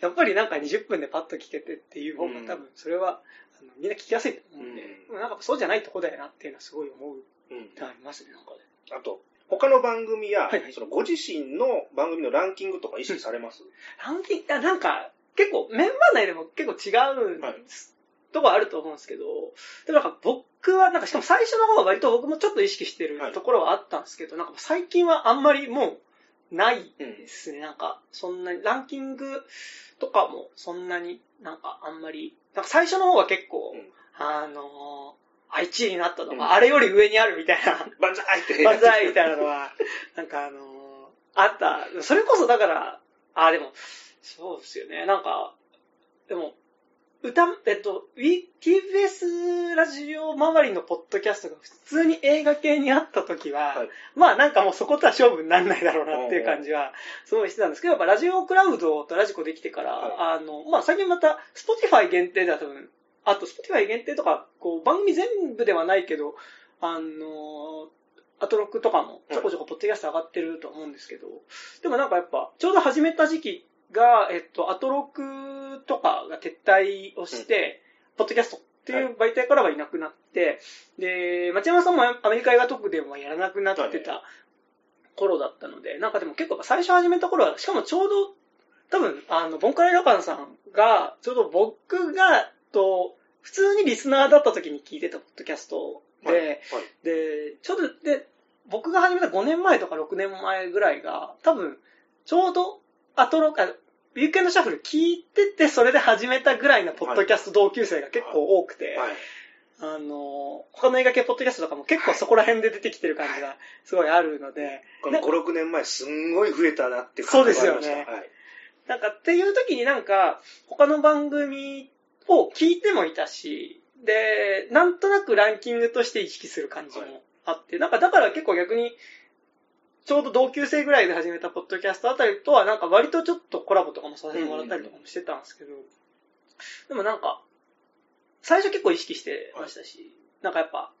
やっぱりなんか20分でパッと聞けてっていう方が多分それは、あのみんな聞きやすいと思うんで、うん。なんかそうじゃないとこだよなっていうのはすごい思ううんってありますね、なんかね。あと、他の番組や、はいはい。そのご自身の番組のランキングとか意識されます、ランキング、あなんか、結構メンバー内でも結構違うんです、とこあると思うんですけど、でもなんか僕は、なんかしかも最初の方は割と僕もちょっと意識してるはい。ところはあったんですけど、なんか最近はあんまりもうないうんですね。なんか、そんなに、ランキングとかもそんなになんかあんまり、なんか最初の方は結構、うん。あのー、あ、1位になったとか、うんあれより上にあるみたいな、万歳って。万歳みたいなのは、なんかあのーあった。それこそだから、あ、でも、そうですよね。なんか、でも、歌、えっと、ウィ TBS ラジオ周りのポッドキャストが普通に映画系にあった時は、はいまあなんかもうそことは勝負にならないだろうなっていう感じはすごいしてたんですけど、やっぱラジオクラウドとラジコできてから、はあの、まあ最近また Spotify 限定では多分、あと Spotify 限定とか、こう番組全部ではないけど、あの、アトロックとかもちょこちょこポッドキャスト上がってると思うんですけど、でもなんかやっぱ、ちょうど始めた時期が、えっと、アトロックとかが撤退をして、ポッドキャストっていう媒体からはいなくなって、で、町山さんもアメリカ映画特典はやらなくなってた頃だったので、なんかでも結構最初始めた頃は、しかもちょうど、多分、あの、ボンカレラカンさんが、ちょうど僕が、と、普通にリスナーだった時に聞いてたポッドキャストで、はいはい。で、ちょうど、で、僕が始めた5年前とか6年前ぐらいが、多分、ちょうど、アトロ、あウィークエンドシャッフル聞いてて、それで始めたぐらいのポッドキャスト同級生が結構多くて、はい。あの、他の映画系ポッドキャストとかも結構そこら辺で出てきてる感じがすごいあるので、この5、6年前すんごい増えたなってそうですよね感じがありました。はい。なんかっていう時になんか、他の番組を聞いてもいたし、で、なんとなくランキングとして意識する感じもあって、なんかだから結構逆に、ちょうど同級生ぐらいで始めたポッドキャストあたりとはなんか割とちょっとコラボとかもさせてもらったりとかもしてたんですけど、でもなんか、最初結構意識してましたし、なんかやっぱ、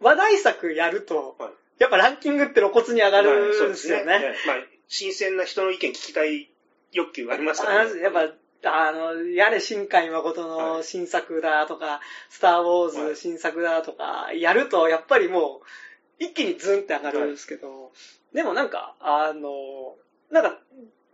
話題作やると、はい。やっぱランキングって露骨に上がるんですよね。まあ、新鮮な人の意見聞きたい欲求がありますからね。あやっぱ、あの、やれ新海誠の新作だとか、スター・ウォーはい。ズ新作だとか、やると、やっぱりもう、一気にズンって上がるんですけど、でもなんか、あの、なんか、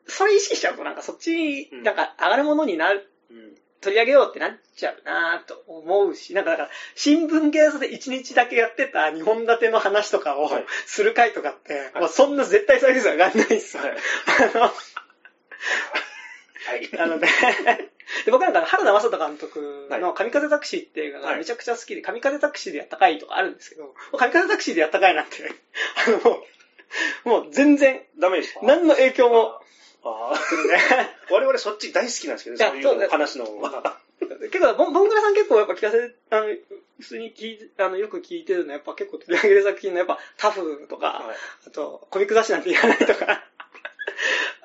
それ意識しちゃうとなんかそっちなんか上がるものになる、うん。取り上げようってなっちゃうなと思うし、なんかだから、新聞系で1日だけやってた2本立ての話とかをはい。する回とかって、はい。そんな絶対再生数上がんないっすよ。はい。あの、はい。なので、で僕なんか原田正人監督はの神風タクシーっていう映画はい。がめちゃくちゃ好きで、神風タクシーでやった回とかあるんですけど、神風タクシーでやった回なんて、<laughs> あの、もうもう全然、ダメですか？何の影響も、ああ。ね、<laughs> 我々そっち大好きなんですけどそういう話の。<laughs> 方が。結構、ボンボンクラさん結構やっぱ聞かせ、あの、普通に聞いて、あの、よく聞いてるのはやっぱ結構取り上げる作品のやっぱタフとか、はい。あと、コミック雑誌なんて言わないとか、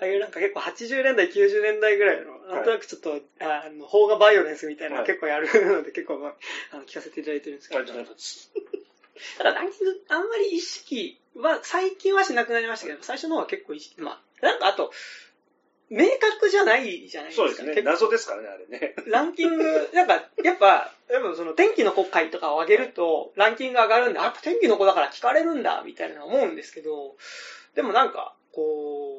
ああいうなんか結構80年代、90年代ぐらいの、なんとなくちょっと、あの、邦画バイオレンスみたいなのはい結構やるので、結構、まあ、あの聞かせていただいてるんですけど、ありがとうございます。だランキング、あんまり意識は、最近はしなくなりましたけど、最初の方は結構意識、まあ、なんかあと、明確じゃないじゃないですか。そうですね。謎ですからね、あれね。ランキング、なんか、やっぱ、やっぱその天気の子会とかを上げると、ランキング上がるんだ。あやっぱ天気の子だから聞かれるんだ、みたいな思うんですけど、でもなんか、こう、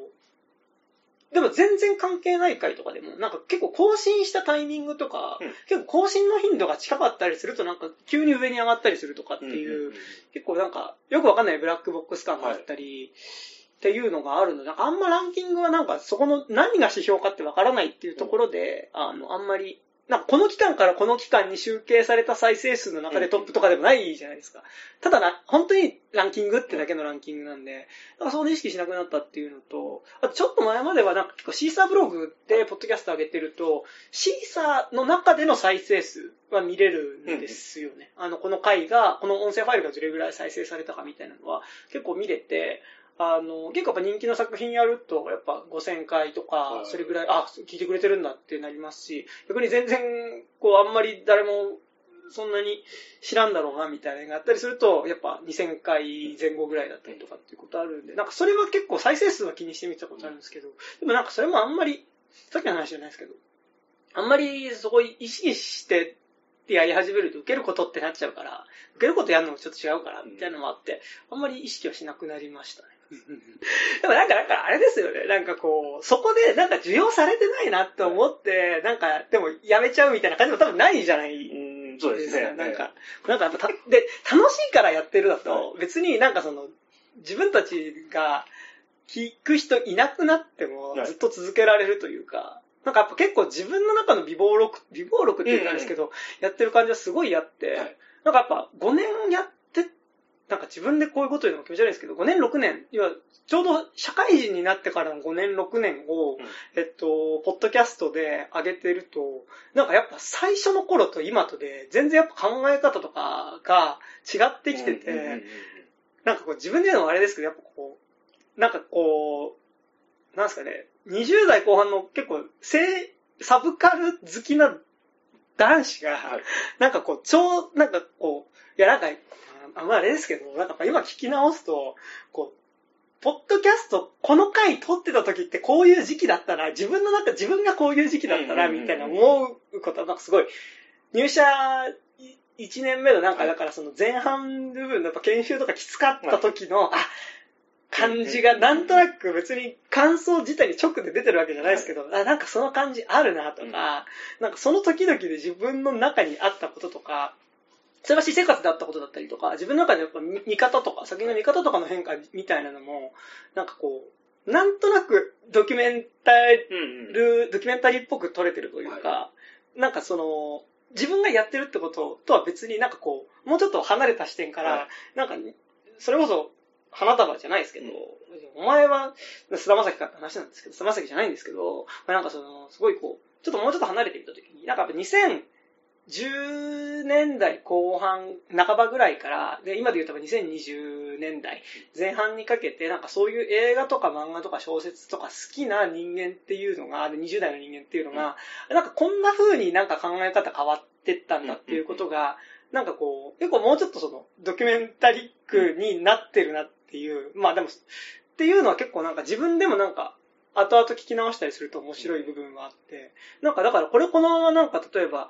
でも全然関係ない回とかでも、なんか結構更新したタイミングとか、うん。結構更新の頻度が近かったりすると、なんか急に上に上がったりするとかっていう、うん結構なんか、よくわかんないブラックボックス感があったり、っていうのがあるので、なんかあんまランキングはなんかそこの何が指標かってわからないっていうところで、あの、あんまり、なんかこの期間からこの期間に集計された再生数の中でトップとかでもないじゃないですか。ただな、本当にランキングってだけのランキングなんで、なんかその意識しなくなったっていうのと、あとちょっと前まではなんか結構シーサーブログでポッドキャスト上げてると、シーサーの中での再生数は見れるんですよね。あの、この回が、この音声ファイルがどれぐらい再生されたかみたいなのは結構見れて、あの、結構やっぱ人気の作品やると、やっぱ5000回とか、それぐらい、あ、聞いてくれてるんだってなりますし、逆に全然、こう、あんまり誰もそんなに知らんだろうなみたいなのがあったりすると、やっぱ2000回前後ぐらいだったりとかっていうことあるんで、なんかそれは結構再生数は気にしてみたことあるんですけど、でもなんかそれもあんまり、さっきの話じゃないですけど、あんまりそこ意識してやり始めると受けることってなっちゃうから、受けることやるのもちょっと違うから、みたいなのもあって、あんまり意識はしなくなりましたね。でもなんか、なんかあれですよね。なんかこう、そこでなんか需要されてないなって思って、なんか、でもやめちゃうみたいな感じも多分ないじゃない。そうですね。なんか、なんかやっぱで、楽しいからやってるだと、別になんかその、自分たちが聞く人いなくなってもずっと続けられるというか、なんかやっぱ結構自分の中の美貌録、美貌録って言うんですけど、やってる感じはすごいあって、なんかやっぱ5年やってなんか自分でこういうこと言うのも気持ち悪いんですけど、5年、6年、要はちょうど社会人になってからの5年、6年を、うん、えっと、ポッドキャストで上げてると、なんかやっぱ最初の頃と今とで、全然やっぱ考え方とかが違ってきてて、なんかこう自分で言うのもあれですけど、やっぱこう、なんかこう、なんすかね、20代後半の結構、サブカル好きな男子が、なんかこう、超、なんかこう、いやなんか、あまああれですけど、なんか今聞き直すと、こう、ポッドキャスト、この回撮ってた時ってこういう時期だったな、自分の中、自分がこういう時期だったな、みたいな思うことは、なんかすごい、入社1年目のなんか、だからその前半部分のやっぱ研修とかきつかった時の、あ、感じがなんとなく別に感想自体に直で出てるわけじゃないですけど、あ、なんかその感じあるなとか、なんかその時々で自分の中にあったこととか、それは私生活であったことだったりとか、自分の中でやっぱ見方とか、先の見方とかの変化みたいなのも、なんかこう、なんとなくドキュメンタル、うんうん、ドキュメンタリーっぽく撮れてるというか、はい、なんかその、自分がやってるってこととは別になんかこう、もうちょっと離れた視点から、はい、なんか、それこそ、花束じゃないですけど、うん、お前は、菅田将暉かって話なんですけど、菅田将暉じゃないんですけど、なんかその、すごいこう、ちょっともうちょっと離れていった時に、なんかやっぱ2000、10年代後半、半ばぐらいから、で、今で言うと2020年代前半にかけて、なんかそういう映画とか漫画とか小説とか好きな人間っていうのが、20代の人間っていうのが、うん、なんかこんな風になんか考え方変わってったんだっていうことが、なんかこう、結構もうちょっとその、ドキュメンタリックになってるなっていう、まあでも、っていうのは結構なんか自分でもなんか、後々聞き直したりすると面白い部分はあって、なんかだからこれこのままなんか例えば、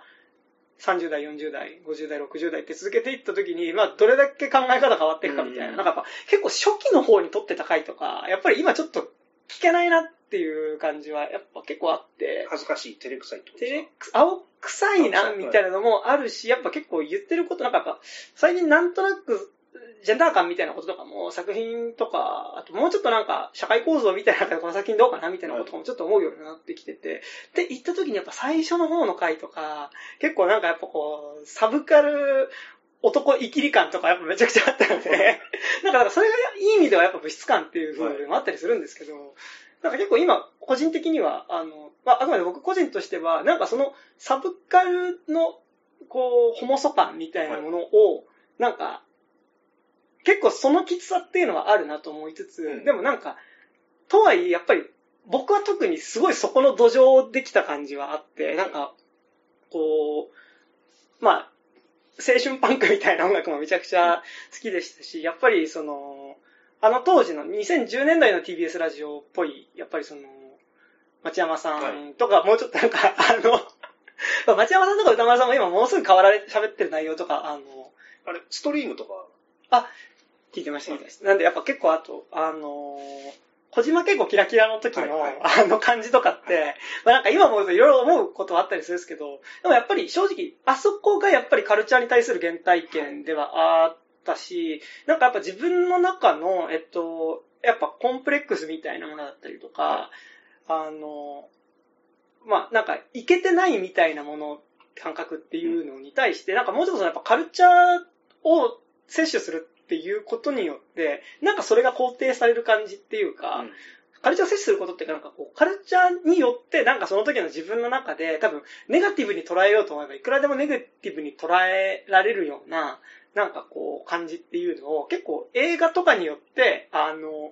30代、40代、50代、60代って続けていった時に、まあ、どれだけ考え方変わっていくかみたいな。うん、なんかやっぱ、結構初期の方に撮ってた回とか、やっぱり今ちょっと聞けないなっていう感じは、やっぱ結構あって。恥ずかしい、照れくさいってこと照れく、青臭いな、みたいなのもあるし、やっぱ結構言ってること、なんかやっぱ、最近なんとなく、ジェンダー感みたいなこととかも、作品とか、あともうちょっとなんか、社会構造みたいなこの作品どうかなみたいなこともちょっと思うようになってきてて、で、行った時にやっぱ最初の方の回とか、結構なんかやっぱこう、サブカル男生きり感とかやっぱめちゃくちゃあったので、<laughs> なんかだかそれがいい意味ではやっぱ物質感っていう風もあったりするんですけど、なんか結構今、個人的には、あの、まあ、あくまで僕個人としては、なんかそのサブカルの、こう、ホモソ感みたいなものを、なんか、結構そのきつさっていうのはあるなと思いつつ、うん、でもなんか、とはいえやっぱり僕は特にすごいそこの土壌できた感じはあって、なんか、こう、まあ、青春パンクみたいな音楽もめちゃくちゃ好きでしたし、やっぱりその、あの当時の2010年代の TBS ラジオっぽい、やっぱりその、町山さんとか、もうちょっとなんか、あの、町山さんとか歌丸さんも今もうすぐ変わられ、喋ってる内容とか、あの、あれ、ストリームとか？あ、聞いてました、た。なんでやっぱ結構あと、あのー、小島結構キラキラの時の、あの感じとかって、まあなんか今思うといろいろ思うことはあったりするんですけど、でもやっぱり正直、あそこがやっぱりカルチャーに対する原体験ではあったし、なんかやっぱ自分の中の、えっと、やっぱコンプレックスみたいなものだったりとか、あの、まあなんか、いけてないみたいなもの、感覚っていうのに対して、なんかもうちょっとやっぱカルチャーを摂取するっていうことによって、なんかそれが肯定される感じっていうか、うん、カルチャーを摂取することってなんかこう、カルチャーによって、なんかその時の自分の中で、多分、ネガティブに捉えようと思えば、いくらでもネガティブに捉えられるような、なんかこう、感じっていうのを、結構映画とかによって、あの、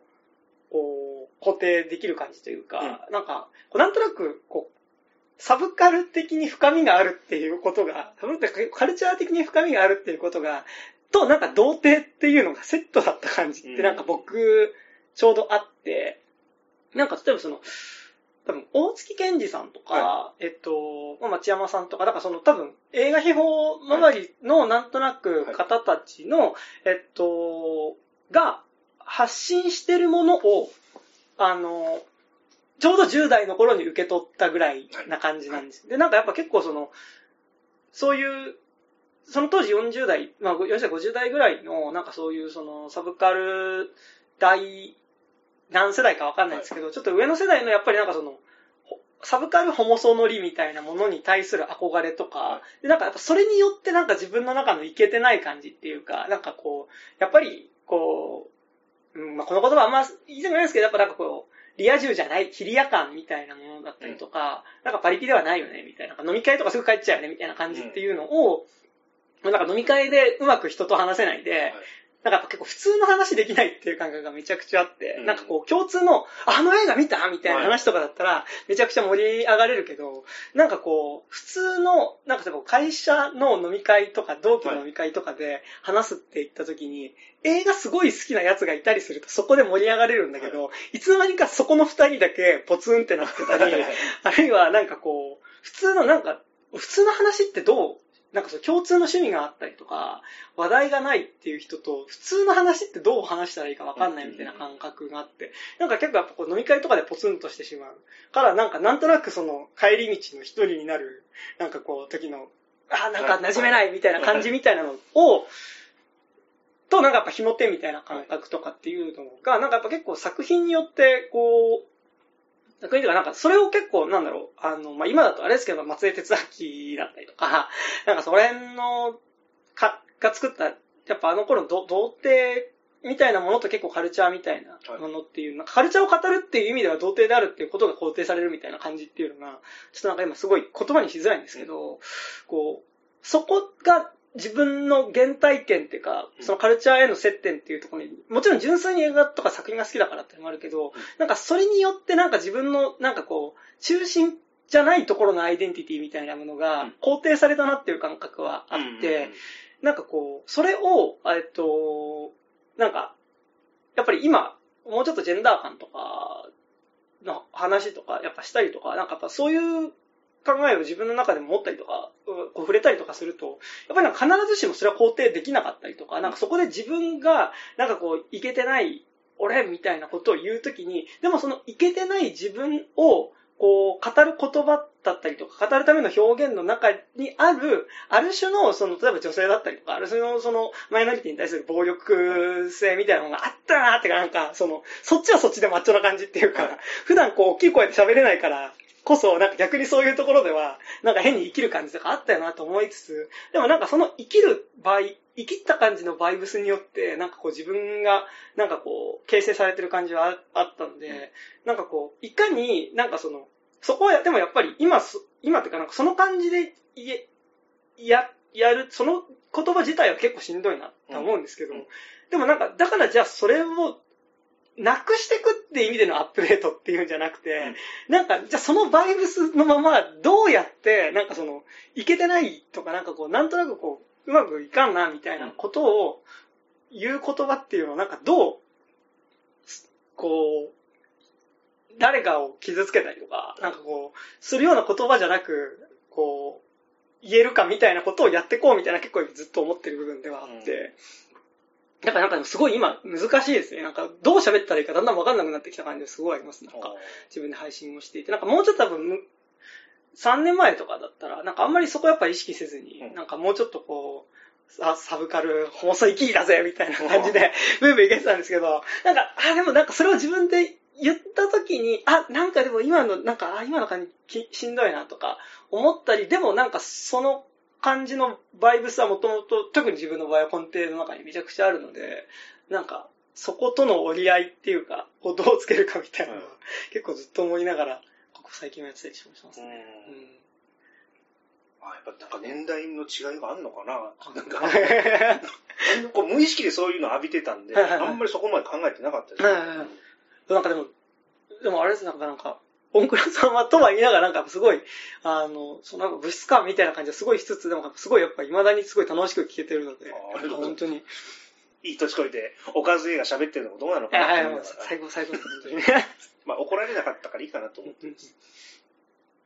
固定できる感じというか、なんか、こうなんとなく、こう、サブカル的に深みがあるっていうことが、サブカルチャー的に深みがあるっていうことが、と、なんか童貞っていうのがセットだった感じって、なんか僕、ちょうどあって、なんか例えばその、多分、大月健二さんとか、はい、えっと、町山さんとか、だからその多分、映画秘宝周りのなんとなく方たちの、はい、えっと、が発信してるものを、あの、ちょうど10代の頃に受け取ったぐらいな感じなんです。で、なんかやっぱ結構その、そういう、その当時40代、まあ40代、50代ぐらいの、なんかそういうそのサブカル大、何世代かわかんないですけど、はい、ちょっと上の世代のやっぱりなんかその、サブカルホモソノリみたいなものに対する憧れとか、でなんかやっぱそれによってなんか自分の中のいけてない感じっていうか、なんかこう、やっぱりこう、うんまあ、この言葉あんま言いたくないですけど、やっぱなんかこう、リア充じゃない、キリア感みたいなものだったりとか、なんかパリピではないよね、みたいな。飲み会とかすぐ帰っちゃうよね、みたいな感じっていうのを、なんか飲み会でうまく人と話せないで、なんか結構普通の話できないっていう感覚がめちゃくちゃあって、うん、なんかこう共通の、あの映画見たみたいな話とかだったら、めちゃくちゃ盛り上がれるけど、なんかこう、普通の、なんか会社の飲み会とか同期の飲み会とかで話すって言った時に、映画すごい好きな奴がいたりするとそこで盛り上がれるんだけど、い。つの間にかそこの二人だけポツンってなってたり、あるいはなんかこう、普通のなんか、普通の話ってどうなんかその共通の趣味があったりとか、話題がないっていう人と、普通の話ってどう話したらいいかわかんないみたいな感覚があって、なんか結構やっぱこう飲み会とかでポツンとしてしまう。からなんかなんとなくその帰り道の一人になる、なんかこう時の、あ、なんか馴染めないみたいな感じみたいなのを、となんかやっぱ紐手みたいな感覚とかっていうのが、なんかやっぱ結構作品によってこう、作品とか、なんか、それを結構、なんだろう、あの、まあ、今だとあれですけど、松江哲明だったりとか、<laughs> なんか、それの、か、が作った、やっぱあの頃の童貞みたいなものと結構カルチャーみたいなものっていう、はい、なんかカルチャーを語るっていう意味では童貞であるっていうことが肯定されるみたいな感じっていうのが、ちょっとなんか今すごい言葉にしづらいんですけど、うん、こう、そこが自分の原体験っていうか、そのカルチャーへの接点っていうところに、もちろん純粋に映画とか作品が好きだからってのもあるけど、なんかそれによってなんか自分のなんかこう、中心じゃないところのアイデンティティみたいなものが肯定されたなっていう感覚はあって、なんかこう、それを、えっと、なんか、やっぱり今、もうちょっとジェンダー感とかの話とか、やっぱしたりとか、なんかやっぱそういう考えを自分の中でも持ったりとか、こう触れたりとかすると、やっぱり必ずしもそれは肯定できなかったりとか、なんかそこで自分が、なんかこう、いけてない俺みたいなことを言うときに、でもそのいけてない自分を、こう、語る言葉だったりとか、語るための表現の中にある、ある種の、その、例えば女性だったりとか、ある種の、その、マイノリティに対する暴力性みたいなのがあったなーってか、なんか、その、そっちはそっちでマッチョな感じっていうか、普段こう、大きい声で喋れないから、こそ、なんか逆にそういうところでは、なんか変に生きる感じとかあったよなと思いつつ、でもなんかその生きる場合、生きった感じのバイブスによって、なんかこう自分が、なんかこう、形成されてる感じはあったので、なんかこう、いかになんかその、そこは、でもやっぱり今、今ってかなんかその感じで、や、やる、その言葉自体は結構しんどいなと思うんですけど、うん。でもなんか、だからじゃあそれをなくしていくっていう意味でのアップデートっていうんじゃなくて、なんか、じゃあそのバイブスのまま、どうやって、なんかその、いけてないとか、なんかこう、なんとなくこう、うまくいかんな、みたいなことを言う言葉っていうのを、なんかどう、こう、誰かを傷つけたりとか、なんかこう、するような言葉じゃなく、こう、言えるかみたいなことをやっていこうみたいな結構ずっと思ってる部分ではあって、だからなんかすごい今難しいですね。なんかどう喋ったらいいかだんだんわかんなくなってきた感じですごいあります。なんか自分で配信をしていて。なんかもうちょっと多分、3年前とかだったら、なんかあんまりそこやっぱ意識せずに、なんかもうちょっとこう、あサブカル、細いキーだぜみたいな感じで、ブーブーいけてたんですけど、なんか、あ、でもなんかそれを自分で言った時に、あ、なんかでも今の、なんか、あ、今の感じしんどいなとか思ったり、でもなんかその感じのバイブスはもともと、特に自分の場合は根底の中にめちゃくちゃあるので、なんか、そことの折り合いっていうか、をどうつけるかみたいなのは、結構ずっと思いながら、ここ最近はやってたりしますね。うん。あ、やっぱなんか年代の違いがあるのかななんか、無意識でそういうの浴びてたんで、あんまりそこまで考えてなかったです、ね。なんかでも、でもあれです、なんか、なんか、オンクラさんはとは言いながら、なんかすごい、あの、そのなんか物質感みたいな感じはすごいしつつ、でもすごいやっぱ未だにすごい楽しく聞けてるので、本当に。いい年こいて、おかず映が喋ってるのもどうなのかなと思いながらはい、最高、最高です、本当に。<laughs> まあ怒られなかったからいいかなと思って。